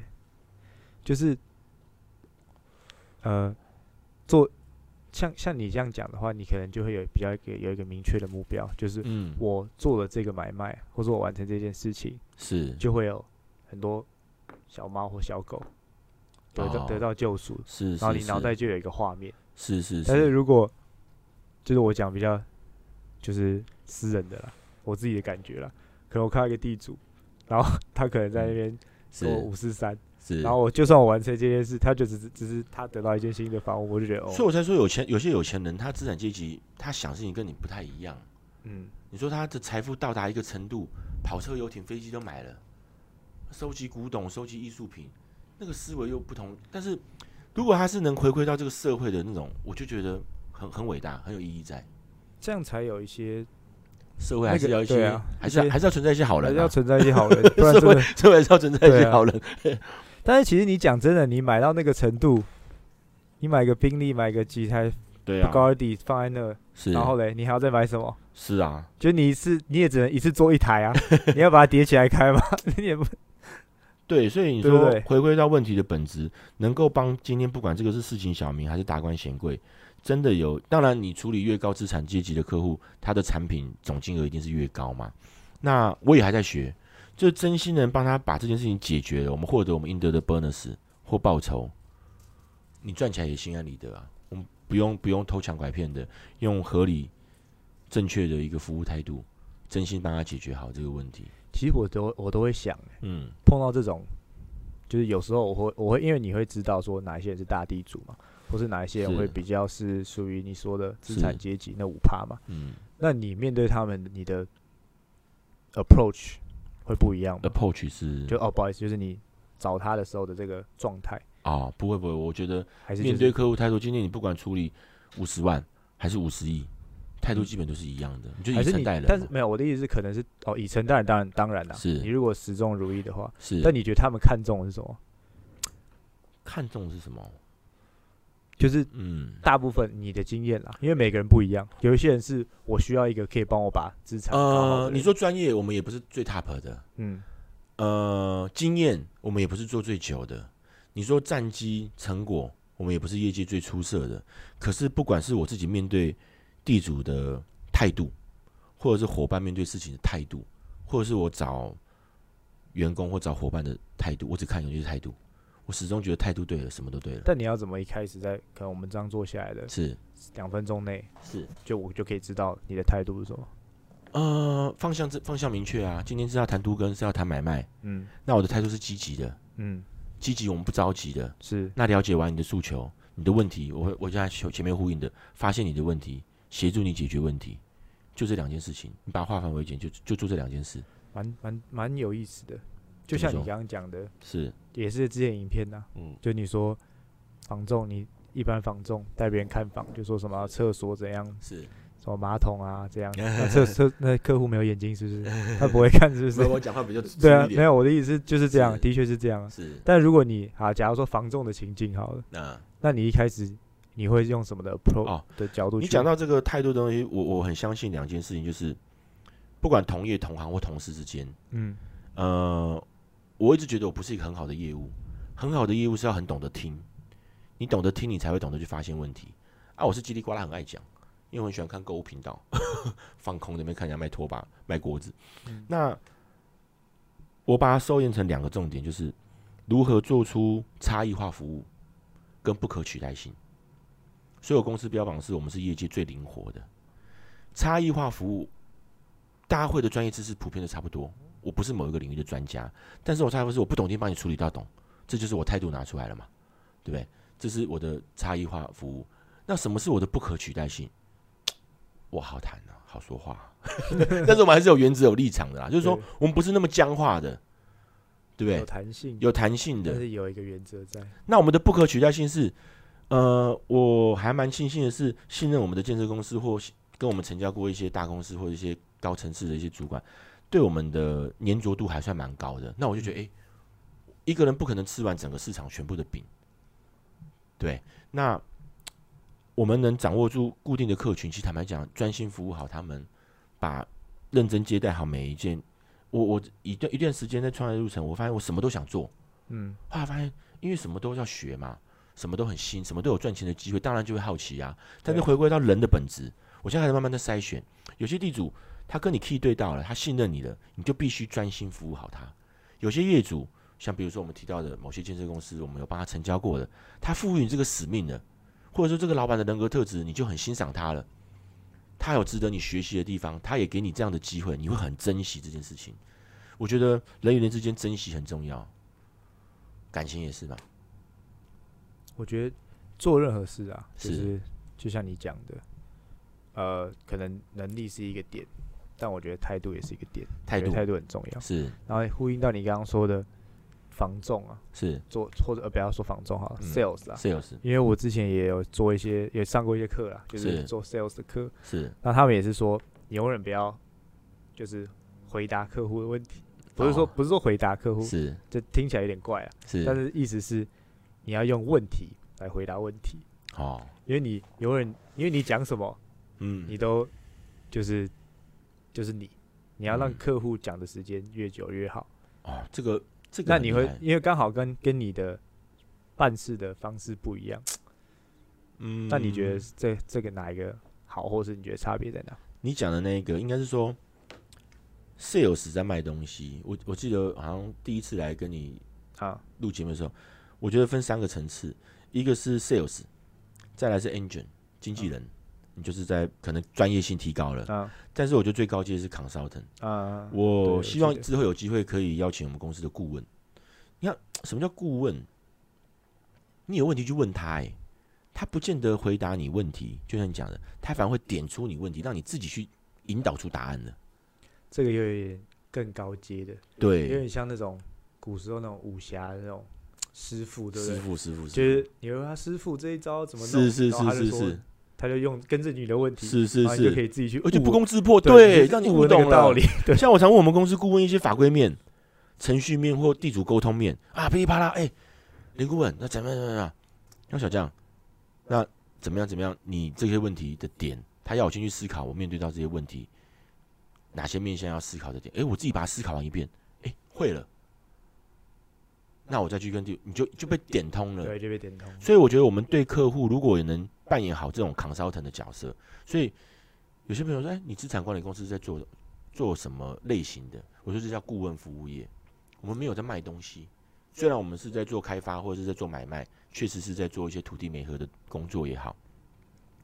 就是，呃，做像像你这样讲的话，你可能就会有比较一个有一个明确的目标，就是
嗯。
我做了这个买卖，或者我完成这件事情，
是。
就会有很多小猫或小狗得到、
哦
得到救赎，
是，
然后你脑袋就有一个画面。
是是。
但是
是。
如果就是我讲比较就是私人的啦，我自己的感觉啦，可能我看到一个地主，然后 他可能在那边跟我
是。
五四三，
是，
然后我就算我完成这件事，他就只是只是他得到一间新的房屋，我就觉得哦，
所以我才说有钱有些有钱人，他资产阶级他想事情跟你不太一样。
嗯，
你说他的财富到达一个程度，跑车、游艇、飞机都买了，收集古董、收集艺术品，那个思维又不同。但是如果他是能回馈到这个社会的那种，我就觉得很很伟大，很有意义在。
这样才有一些，
社会还是要一些，还是还是要存在一些好人、啊，
还是要存在一些好人，
社会。社会还是要存在一些好人。
但是其实你讲真的，你买到那个程度，你买个宾利，买个几台
对啊，
高尔迪放在那，
是，
然后嘞，你还要再买什么？
是啊，
就你一次你也只能一次做一台啊，你要把它叠起来开吗？你也不
对，所以你说
对不对
回归到问题的本质，能够帮今天不管这个是市井小民还是达官显贵，真的有。当然，你处理越高资产阶级的客户，他的产品总金额一定是越高嘛。那我也还在学，就真心能帮他把这件事情解决了，我们获得我们应得的 bonus 或报酬，你赚起来也心安理得啊。我们不用不用偷抢拐骗的，用合理正确的一个服务态度，真心帮他解决好这个问题。
其实我都我都会想，
嗯，
碰到这种，就是有时候我会我会因为你会知道说哪一些人是大地主嘛，或是哪一些人会比较是属于你说的资产阶级那五趴嘛，
嗯
那你面对他们，你的 approach 会不一样吗
？，approach 是
就哦，不好意思，就是你找他的时候的这个状态，
啊，不会不会，我觉得
还是、就
面、对客户态度，今天你不管处理五十万还是五十亿，态度基本都是一样的，你就以
还是你
诚待人。
但是没有，我的意思是可能是哦，以诚待人，当然当然啦，
是
你如果始终如一的话，
是，
但你觉得他们看重的是什么？
看重的是什么？
就是
嗯，
大部分你的经验啦，因为每个人不一样，有一些人是我需要一个可以帮我把资产
呃，你说专业，我们也不是最 top 的，
嗯
呃，经验我们也不是做最久的。你说战绩成果，我们也不是业界最出色的。可是不管是我自己面对地主的态度，或者是伙伴面对事情的态度，或者是我找员工或找伙伴的态度，我只看有些态度。我始终觉得态度对了，什么都对了。
但你要怎么一开始在可能我们这样做下来的
是
两分钟内，
是，
就我就可以知道你的态度是什么？
呃，方向这方向明确啊。今天是要谈都跟，是要谈买卖，
嗯
那我的态度是积极的，
嗯，
积极我们不着急的。
是
那了解完你的诉求、你的问题，我会我就在前前面呼应的，发现你的问题，协助你解决问题，就这两件事情，你把它化繁为简，就就做这两件事。
蛮蛮蛮有意思的。就像你刚刚讲的，
是，
也是之前影片呐、
嗯，
就你说房仲，你一般房仲带别人看房，就说什么厕所怎样，
是。
什么马桶啊这样，那厕厕那客户没有眼睛是不是？他不会看是不是？
我讲话比较
对啊，没有，我的意思就是这样，的确是这样啊。
是
但如果你啊，假如说房仲的情境好了，
那
那你一开始你会用什么的 pro
哦
的角度去？
你讲到这个态度的东西，我我很相信两件事情，就是不管同业、同行或同事之间，
嗯
呃，我一直觉得我不是一个很好的业务，很好的业务是要很懂得听，你懂得听，你才会懂得去发现问题。啊，我是叽里呱啦很爱讲，因为我很喜欢看购物频道，放空那边看人家卖拖把、卖锅子。
嗯
那我把它收敛成两个重点，就是如何做出差异化服务跟不可取代性。所有公司标榜是我们是业界最灵活的差异化服务，大家会的专业知识普遍都差不多。我不是某一个领域的专家，但是我差异化是我不懂，一定帮你处理到懂，这就是我态度拿出来了嘛，对不对？这是我的差异化服务。那什么是我的不可取代性？我好谈啊，好说话，但是我们还是有原则、有立场的啦。就是说，我们不是那么僵化的，对不对有？
弹性，
有弹性的
但。是有一个原则在。
那我们的不可取代性是，呃，我还蛮庆幸的是，信任我们的建设公司或跟我们成交过一些大公司或者一些高层次的一些主管，对我们的粘着度还算蛮高的。那我就觉得，诶，一个人不可能吃完整个市场全部的饼，对，那我们能掌握住固定的客群，其实坦白讲，专心服务好他们，把认真接待好每一件。我我一段一段时间在创业路程，我发现我什么都想做，
嗯，
后来发现，因为什么都要学嘛，什么都很新，什么都有赚钱的机会，当然就会好奇啊。但是回归到人的本质，我现在开始慢慢的筛选。有些地主他跟你 key 对到了，他信任你了，你就必须专心服务好他。有些业主，像比如说我们提到的某些建设公司，我们有帮他成交过的，他赋予你这个使命的，或者说这个老板的人格特质，你就很欣赏他了。他有值得你学习的地方，他也给你这样的机会，你会很珍惜这件事情。我觉得人与人之间珍惜很重要，感情也是吧。
我觉得做任何事啊，就是
是
就像你讲的，呃，可能能力是一个点，但我觉得态度也是一个点，
态度。
态度很重要。
是。
然后呼应到你刚刚说的，防重啊，
是。
做或者呃不要说防重好了、
嗯。
s a l e s 啊
，sales。
因为我之前也有做一些，也上过一些课啦，就是
是。
做 sales 的课。
是。
那他们也是说，你永远不要就是回答客户的问题，不是说、
哦。
不是说回答客户，
是。
这听起来有点怪啊。是。但
是
是意思是你要用问题来回答问题，
哦，
因为你永远因为你讲什么，
嗯，
你都就是就是你，你要让
嗯
客户讲的时间越久越好。
哦，这个这个
那你会因为刚好跟跟你的办事的方式不一样，
嗯，
那你觉得这这个哪一个好，或是你觉得差别在哪？
你讲的那个应该是说，sales 在卖东西。我我记得好像第一次来跟你
啊，
录节目的时候，我觉得分三个层次，一个是 sales，再来是 engine 经纪人，你就是在可能专业性提高了。
啊
但是我觉得最高阶是 consultant。
啊，
我希望之后有机会可以邀请我们公司的顾问。你看什么叫顾问？你有问题去问他、欸，他不见得回答你问题，就像你讲的，他反而会点出你问题，让你自己去引导出答案的。
这个有点更高阶的，
对有，
点像那种古时候那种武侠的那种师傅，对不对？
师傅，师傅，师
就是你问他师傅这一招怎么弄，
是是
然后他就是
是，
他就用跟着你的问题，
是是
然后你就可
是，
以自己去，
而且不攻自破，
对
让你
悟
懂了
道理。对，
像我常问我们公司顾问一些法规面、程序面或地主沟通面啊，噼里啪啦，哎、林顾问，那怎么样怎么样？那小将，那怎么样怎么样？你这些问题的点，他要我先去思考，我面对到这些问题，哪些面向要思考的点？哎、我自己把它思考完一遍，哎、会了，那我再去跟地，你就就被点通了。
对，就被点通。
所以我觉得我们对客户如果也能扮演好这种 consultant 的角色，所以有些朋友说：“哎，你资产管理公司在做做什么类型的？”我说这叫顾问服务业，我们没有在卖东西。虽然我们是在做开发或者是在做买卖，确实是在做一些土地媒合的工作也好，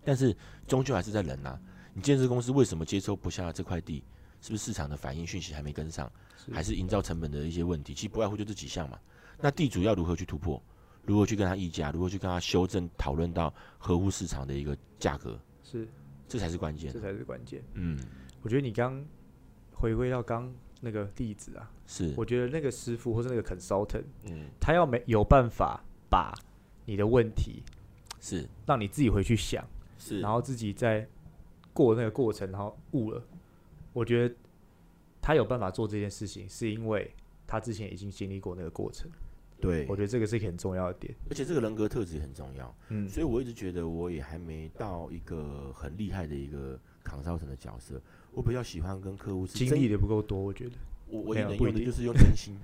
但是终究还是在人呐、你建设公司为什么接收不下这块地？是不是市场的反应讯息还没跟上，还是营造成本的一些问题？其实不外乎就这几项嘛。那地主要如何去突破？如何去跟他议价？如何去跟他修正、讨论到合乎市场的一个价格？
是，
这才是关键
这。才是关键。
嗯，
我觉得你刚回归到刚那个例子啊，
是，
我觉得那个师傅或是那个 consultant，
嗯，
他要没有办法把你的问题
是
让你自己回去想，
是，
然后自己在过那个过程，然后悟了。我觉得他有办法做这件事情，是因为他之前已经经历过那个过程。
对
我，觉得这个是一个很重要的点。
而且这个人格特质也很重要。
嗯，
所以我一直觉得我也还没到一个很厉害的一个扛烧成的角色。我比较喜欢跟客户
经历的不够多，我觉得。
我我也能用的就是用真心，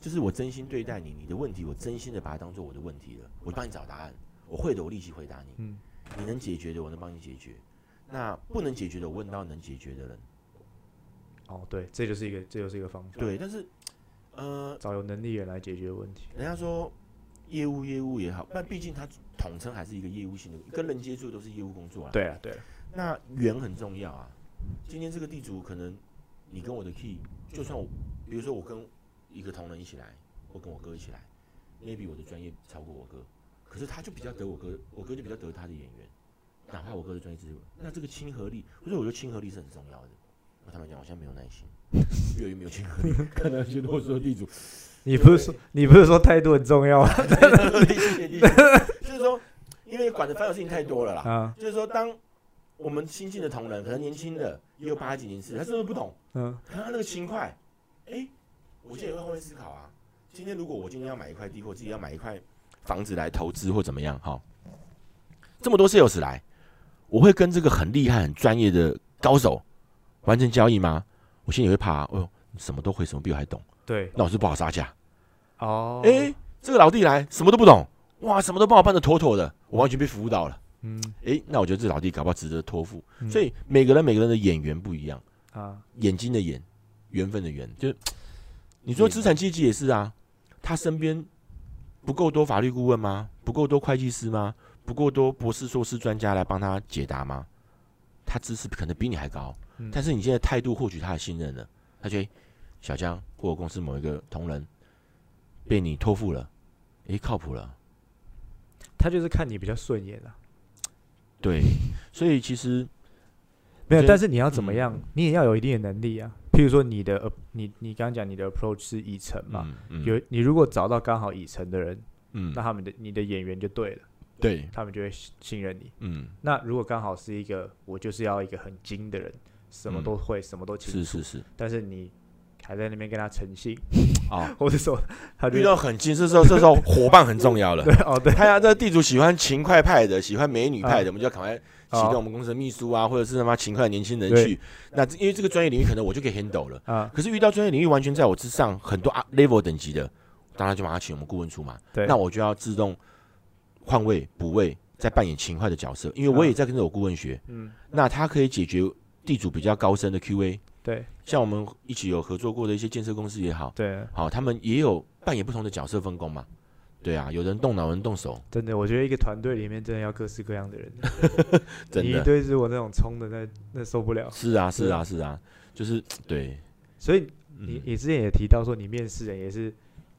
就是我真心对待你，你的问题我真心的把它当做我的问题了，我帮你找答案，我会的我立即回答你，
嗯，
你能解决的我能帮你解决，那不能解决的我问到能解决的人，
哦，对，这就是一个，这就是一个方法。，
对，但是呃，
找有能力的人来解决问题。
人家说业务业务也好，但毕竟它统称还是一个业务性的，跟人接触都是业务工作啊，
对啊，对啊，
那缘很重要啊。今天这个地主可能你跟我的 key，就算我，比如说我跟一个同仁一起来，我跟我哥一起来，maybe 我的专业超过我哥，可是他就比较得我哥，我哥就比较得他的演员，哪怕我哥的专业知识，那这个亲和力，所以我觉得亲和力是很重要的。我坦白讲，我现在没有耐心，越来越没有亲和力，可能觉得我说地主，
你不是说你不是说态度很重要吗？
就是说，因为管的烦恼事情太多了啦，就是说当。我们新进的同仁，可能年轻的也有八几年次，他是不是不懂？
嗯，
他那个轻快，哎、我现在也会换位思考啊。今天如果我今天要买一块地，或自己要买一块房子来投资或怎么样，哈，这么多 sales 来，我会跟这个很厉害、很专业的高手完成交易吗？我心里会怕、啊，哦呦，你什么都会，什么比我还懂，
对，
那我是不好杀价。
哦，
哎、这个老弟来，什么都不懂，哇，什么都帮我办的妥妥的，我完全被服务到了。
嗯，
哎、那我觉得这老弟搞不好值得托付。
嗯
所以每个人每个人的眼缘不一样。
啊，
眼睛的眼，缘分的缘，就你说资产阶级也是啊，他身边不够多法律顾问吗？不够多会计师吗？不够多博士、硕士专家来帮他解答吗？他知识可能比你还高，
嗯。
但是你现在态度获取他的信任了，他觉得小江或者公司某一个同仁被你托付了，诶，靠谱了，
他就是看你比较顺眼啊。
对，所以其实
没有，但是你要怎么
嗯。
样，你也要有一定的能力啊，譬如说你的呃你你刚刚讲你的 approach 是以诚嘛，有你如果找到刚好以诚的人，
嗯。
那他们的你的演员就对了，
对，
他们就会信信任你。
嗯。
那如果刚好是一个我就是要一个很精的人，什么
嗯。
都会，什么都清楚，
是是是。
但是你还在那边跟他诚信，
啊，
或者说 他
遇到很近，这时候这时候伙伴很重要了。
对哦对。
他要这个地主喜欢勤快派的，喜欢美女派的，
啊。
我们就要赶快启
啊
动我们公司的秘书啊，或者是他妈勤快的年轻人去。那因为这个专业领域可能我就可以 handle 了。
啊。
可是遇到专业领域完全在我之上很多啊 level 等级的，当然就马上请我们顾问出马。
对，
那我就要自动换位补位，再扮演勤快的角色，因为我也在跟着我顾问学。
嗯。
那他可以解决地主比较高深的 QA，
对。
像我们一起有合作过的一些建设公司也好，
对，
好，他们也有扮演不同的角色分工嘛。对啊，有人动脑，有人动手，
真的，我觉得一个团队里面真的要各式各样的人，你一堆是我那种冲的，那那受不了。
是啊，是啊，是啊，就是 对，
所以你
嗯。
你之前也提到说，你面试人也是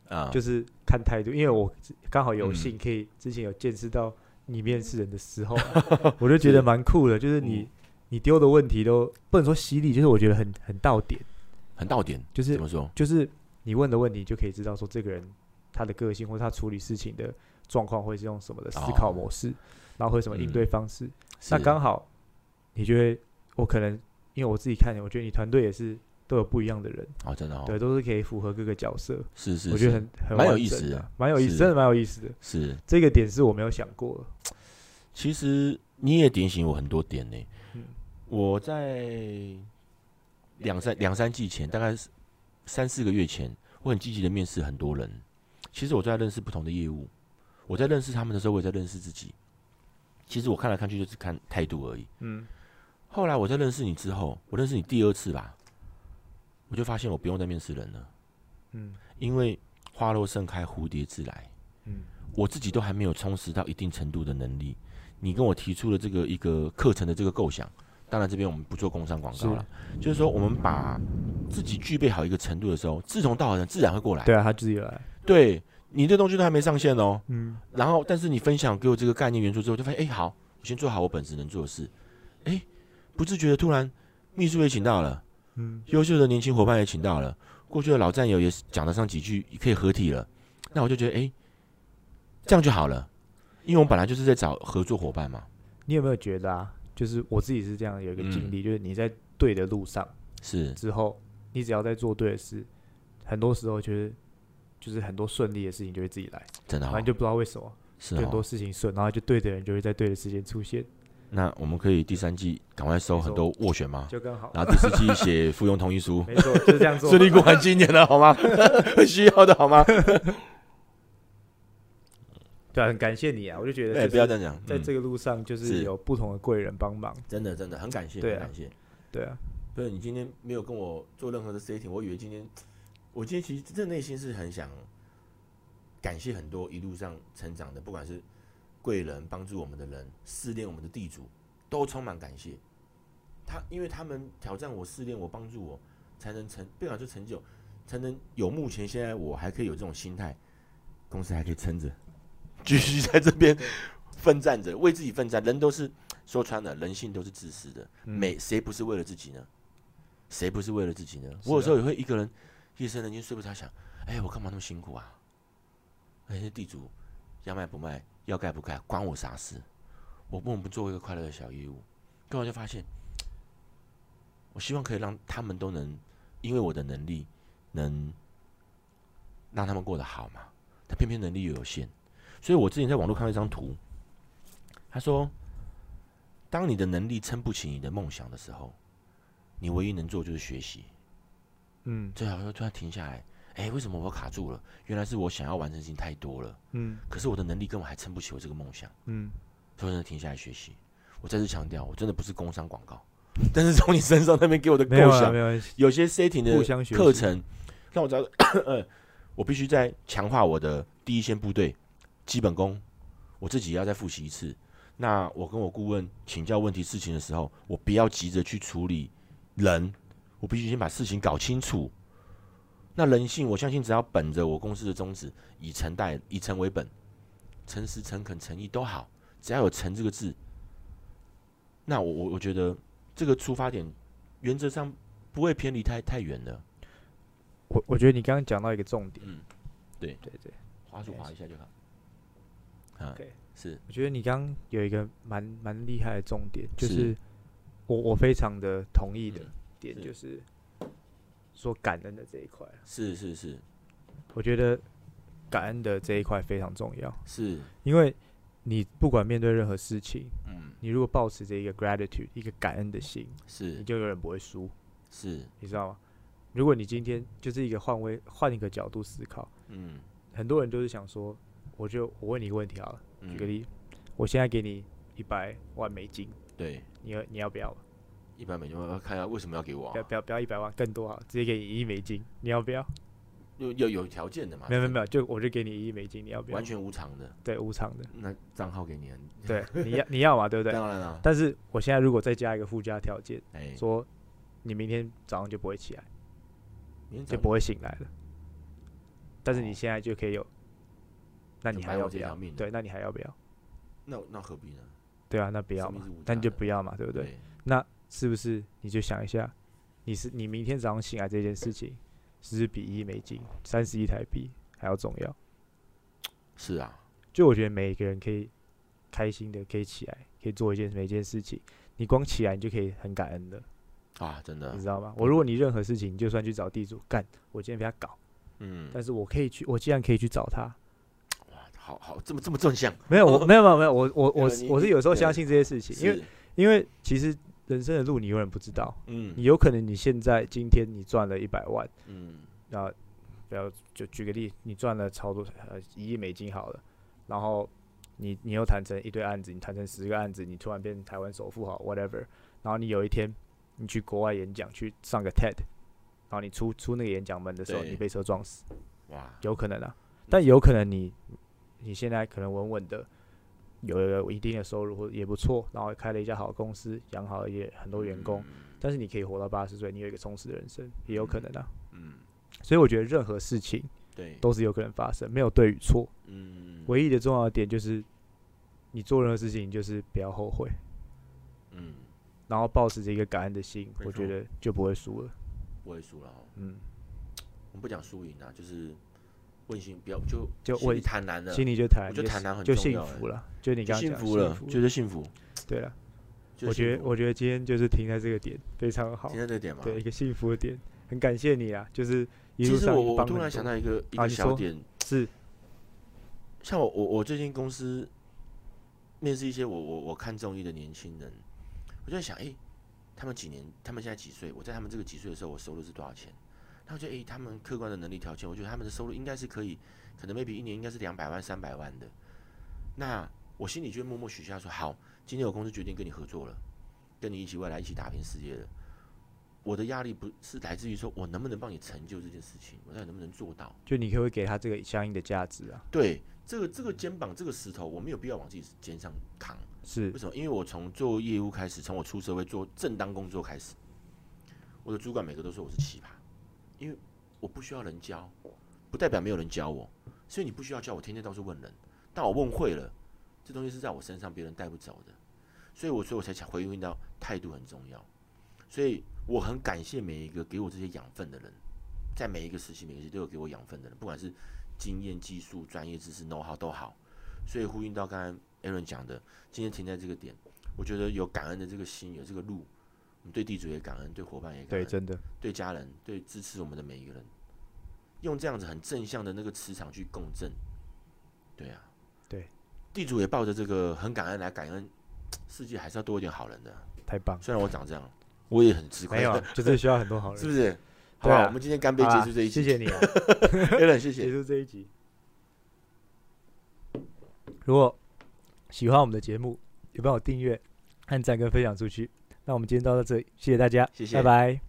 啊，
就是看态度，因为我刚好有
嗯。
幸可以之前有见识到你面试人的时候啊，我就觉得蛮酷的，就是你
嗯
你丢的问题都不能说犀利，就是我觉得很很到点，
很到点，
就是
怎么说？
就是你问的问题就可以知道说这个人他的个性或者他处理事情的状况会是用什么的思考
哦
模式，然后会什么应
嗯
对方式。那刚好你觉得我可能因为我自己看，我觉得你团队也是都有不一样的人，
哦，真的哦，
对，都是可以符合各个角色，
是是，
我觉得
是
很很
蛮有意思的
蛮有意思，真的蛮有意思的。
是。
这个点是我没有想过的。
其实你也点醒我很多点呢。
嗯
我在两三两三季前，大概是三四个月前，我很积极的面试很多人。其实我在认识不同的业务，我在认识他们的时候，我也在认识自己。其实我看来看去就是看态度而已。
嗯
后来我在认识你之后，我认识你第二次吧，我就发现我不用再面试人了，
嗯
因为花落盛开，蝴蝶自来。
嗯
我自己都还没有充实到一定程度的能力。你跟我提出了这个一个课程的这个构想，当然这边我们不做工商广告了，就是说我们把自己具备好一个程度的时候，志同道合的人自然会过来。
对啊，他自己来。
对你这东西都还没上线哦，
嗯
然后但是你分享给我这个概念元素之后，就发现哎、好，我先做好我本职能做的事，哎、不自觉的突然秘书也请到了，
嗯
优秀的年轻伙伴也请到了，过去的老战友也讲得上几句，可以合体了。那我就觉得，哎、这样就好了，因为我们本来就是在找合作伙伴嘛。
你有没有觉得啊？就是我自己是这样有一个
嗯
经历，就是你在对的路上
是，
之后，你只要在做对的事，很多时候就是就是很多顺利的事情就会自己来，
真的、哦
然后你，就不知道为什么，
是
就很多
哦。
事情顺，然后就对的人就会在对的时间出现，
那我们可以第三季赶快收很多斡旋吗？
就更好。
然后第四季写附庸同意书，
没错，就是这样 做。
顺利过完今年了，好吗？很 需要的好吗？
对啊，很感谢你啊！我就觉得
哎，
就是
不要这样讲，嗯
在这个路上就是
是
有不同的贵人帮忙。
真的真的很感谢，很感谢。
对啊，
不是你今天没有跟我做任何的 setting，我以为今天，我今天其实真的内心是很想感谢很多一路上成长的，不管是贵人帮助我们的人，试炼我们的地主，都充满感谢。他因为他们挑战我、试炼我、帮助我，才能成，不管是成就，才能有目前现在我还可以有这种心态，公司还可以撑着，继续在这边奋战着，为自己奋战。人都是说穿了，人性都是自私的。
嗯
每谁不是为了自己呢？谁不是为了自己呢？我有时候也会一个人夜深人静睡不着，想，哎、我干嘛那么辛苦啊？哎，那地主要卖不卖，要盖不盖，关我啥事？我为什么不做一个快乐的小业务？后来就发现，我希望可以让他们都能因为我的能力，能让他们过得好嘛。他偏偏能力又有限，所以我之前在网络看到一张图，他说，当你的能力撑不起你的梦想的时候，你唯一能做就是学习。
嗯
最好就突然停下来，哎、为什么我卡住了？原来是我想要完成的事情太多了，
嗯
可是我的能力根本还撑不起我这个梦想，
嗯，
所以我真的停下来学习。我再次强调，我真的不是工商广告，但是从你身上那边给我的构
没有啊，
想
没，有
些 setting 的课程，让我知道，呃，我必须在强化我的第一线部队基本功，我自己要再复习一次。那我跟我顾问请教问题事情的时候，我不要急着去处理人，我必须先把事情搞清楚。那人性，我相信只要本着我公司的宗旨，以诚待，以诚为本，诚实、诚恳、诚意都好，只要有“诚”这个字，那我我我觉得这个出发点原则上不会偏离太太远的。
我我觉得你刚刚讲到一个重点，
嗯，对
对对，
滑鼠滑一下就好。啊
OK
是。
我觉得你刚刚有一个蛮蛮厉害的重点，就是。
是
我我非常的同意的
嗯。
点，
是。
就是说感恩的这一块，
是是是。
我觉得感恩的这一块非常重要，
是，
因为你不管面对任何事情，
嗯，
你如果保持着一个 gratitude 一个感恩的心，
是。
你就永远不会输，
是，
你知道吗？如果你今天就是一个换位换一个角度思考，
嗯，
很多人就是想说，我就我问你一个问题好了，
嗯
举个例，我现在给你一百万美金，
对，
你要你要不要？
一百美金，我要看一下为什么要给我、
要，不要不要一百万，更多好了，直接给你一亿美金，你要不要？
有有有条件的嘛？
没有没有没有，就我就给你一亿美金，你要不要？
完全无偿的，
对无偿的，
那账号给你啊，
对，你要你要嘛，对不对？
当然了，
但是我现在如果再加一个附加条件，
哎，
说你明天早上就不会起来，
明天早
就不会醒来了，但是
哦
你现在就可以有，那你还要不要
命？
对，那你还要不要？
那那何必呢？
对啊，那不要嘛那你就不要嘛，对不对？那是不是你就想一下，你是你明天早上醒来这件事情，是不是比一美金、三十亿台币还要重要？
是啊，
就我觉得每一个人可以开心的可以起来，可以做一件每一件事情，你光起来你就可以很感恩的，
啊，真的
你，知道吗？我如果你任何事情，你就算去找地主干，我今天被他搞，
嗯，
但是我可以去，我既然可以去找他，
哇，好好，这么这么正向，
没有我没有没有没有，我我我我是有时候相信这些事情，因为，因为其实人生的路你永远不知道，
嗯。
你有可能你现在今天你赚了一百万。
嗯，
那不要就举个例，你赚了超多呃一亿美金好了，然后你你又谈成一堆案子，你谈成十个案子，你突然变台湾首富好 whatever，然后你有一天你去国外演讲，去上个 TED，然后你出出那个演讲门的时候，你被车撞死，
哇，
有可能啊，但有可能你你现在可能稳稳的。有有一定的收入或也不错，然后开了一家好公司，养好了也很多员工，但是你可以活到八十岁，你有一个充实的人生，也有可能啊。
嗯，
所以我觉得任何事情
对，
都是有可能发生，没有对与错。
嗯，
唯一的重要的点就是，你做任何事情就是不要后悔，
嗯，
然后保持着一个感恩的心，我觉得就不会输了。
不会输了哦，
嗯，
我们不讲输赢啊，就是问心，不要就
就问
坦然了，
心里就坦然，就
我觉得坦然很
就幸福了。就你
就
刚
幸福了，
幸
觉得幸福，
对了。我觉得我觉得今天就是停在这个点，非常好。
停在这个点嘛，
对，一个幸福的点，很感谢你啊，就是一
其实
路上
我我突然想到一个一个小点，
是。
像我我我最近公司面试一些我我我看中意的年轻人，我就在想，哎、他们几年，他们现在几岁？我在他们这个几岁的时候，我收入是多少钱？然后我觉得，哎、他们客观的能力条件，我觉得他们的收入应该是可以，可能 maybe 一年应该是两百万、三百万的。那我心里就会默默许下说，好，今天我公司决定跟你合作了，跟你一起未来一起打拼事业了。我的压力不是来自于说我能不能帮你成就这件事情，我到底能不能做到？
就你可不可以给他这个相应的价值啊？
对，这个这个肩膀这个石头，我没有必要往自己肩上扛。
是
为什么？因为我从做业务开始，从我出社会做正当工作开始，我的主管每个都说我是奇葩，因为我不需要人教，不代表没有人教我，所以你不需要教我，天天到处问人，但我问会了，这东西是在我身上，别人带不走的，所以我所以我才想回应到态度很重要，所以我很感谢每一个给我这些养分的人，在每一个时期每个时期都有给我养分的人，不管是经验、技术、专业知识、know how 都好，所以呼应到刚刚 Aaron 讲的。今天停在这个点，我觉得有感恩的这个心，有这个路，我们对地主也感恩，对伙伴也感
对，
恩，
真的
对家人，对支持我们的每一个人，用这样子很正向的那个磁场去共振。对啊，
对，
地主也抱着这个很感恩来感恩，世界还是要多一点好人的。
太棒。
虽然我长这样，我也很吃亏，
没有啊，就是需要很多好人，
是不是？好吧，
对啊
我们今天干杯结束这一集，
谢谢你 啊
，Aaron，谢
结，束这一集。如果喜欢我们的节目，也帮我订阅、按赞跟分享出去。那我们今天到这里，谢谢大家，
谢谢。拜拜。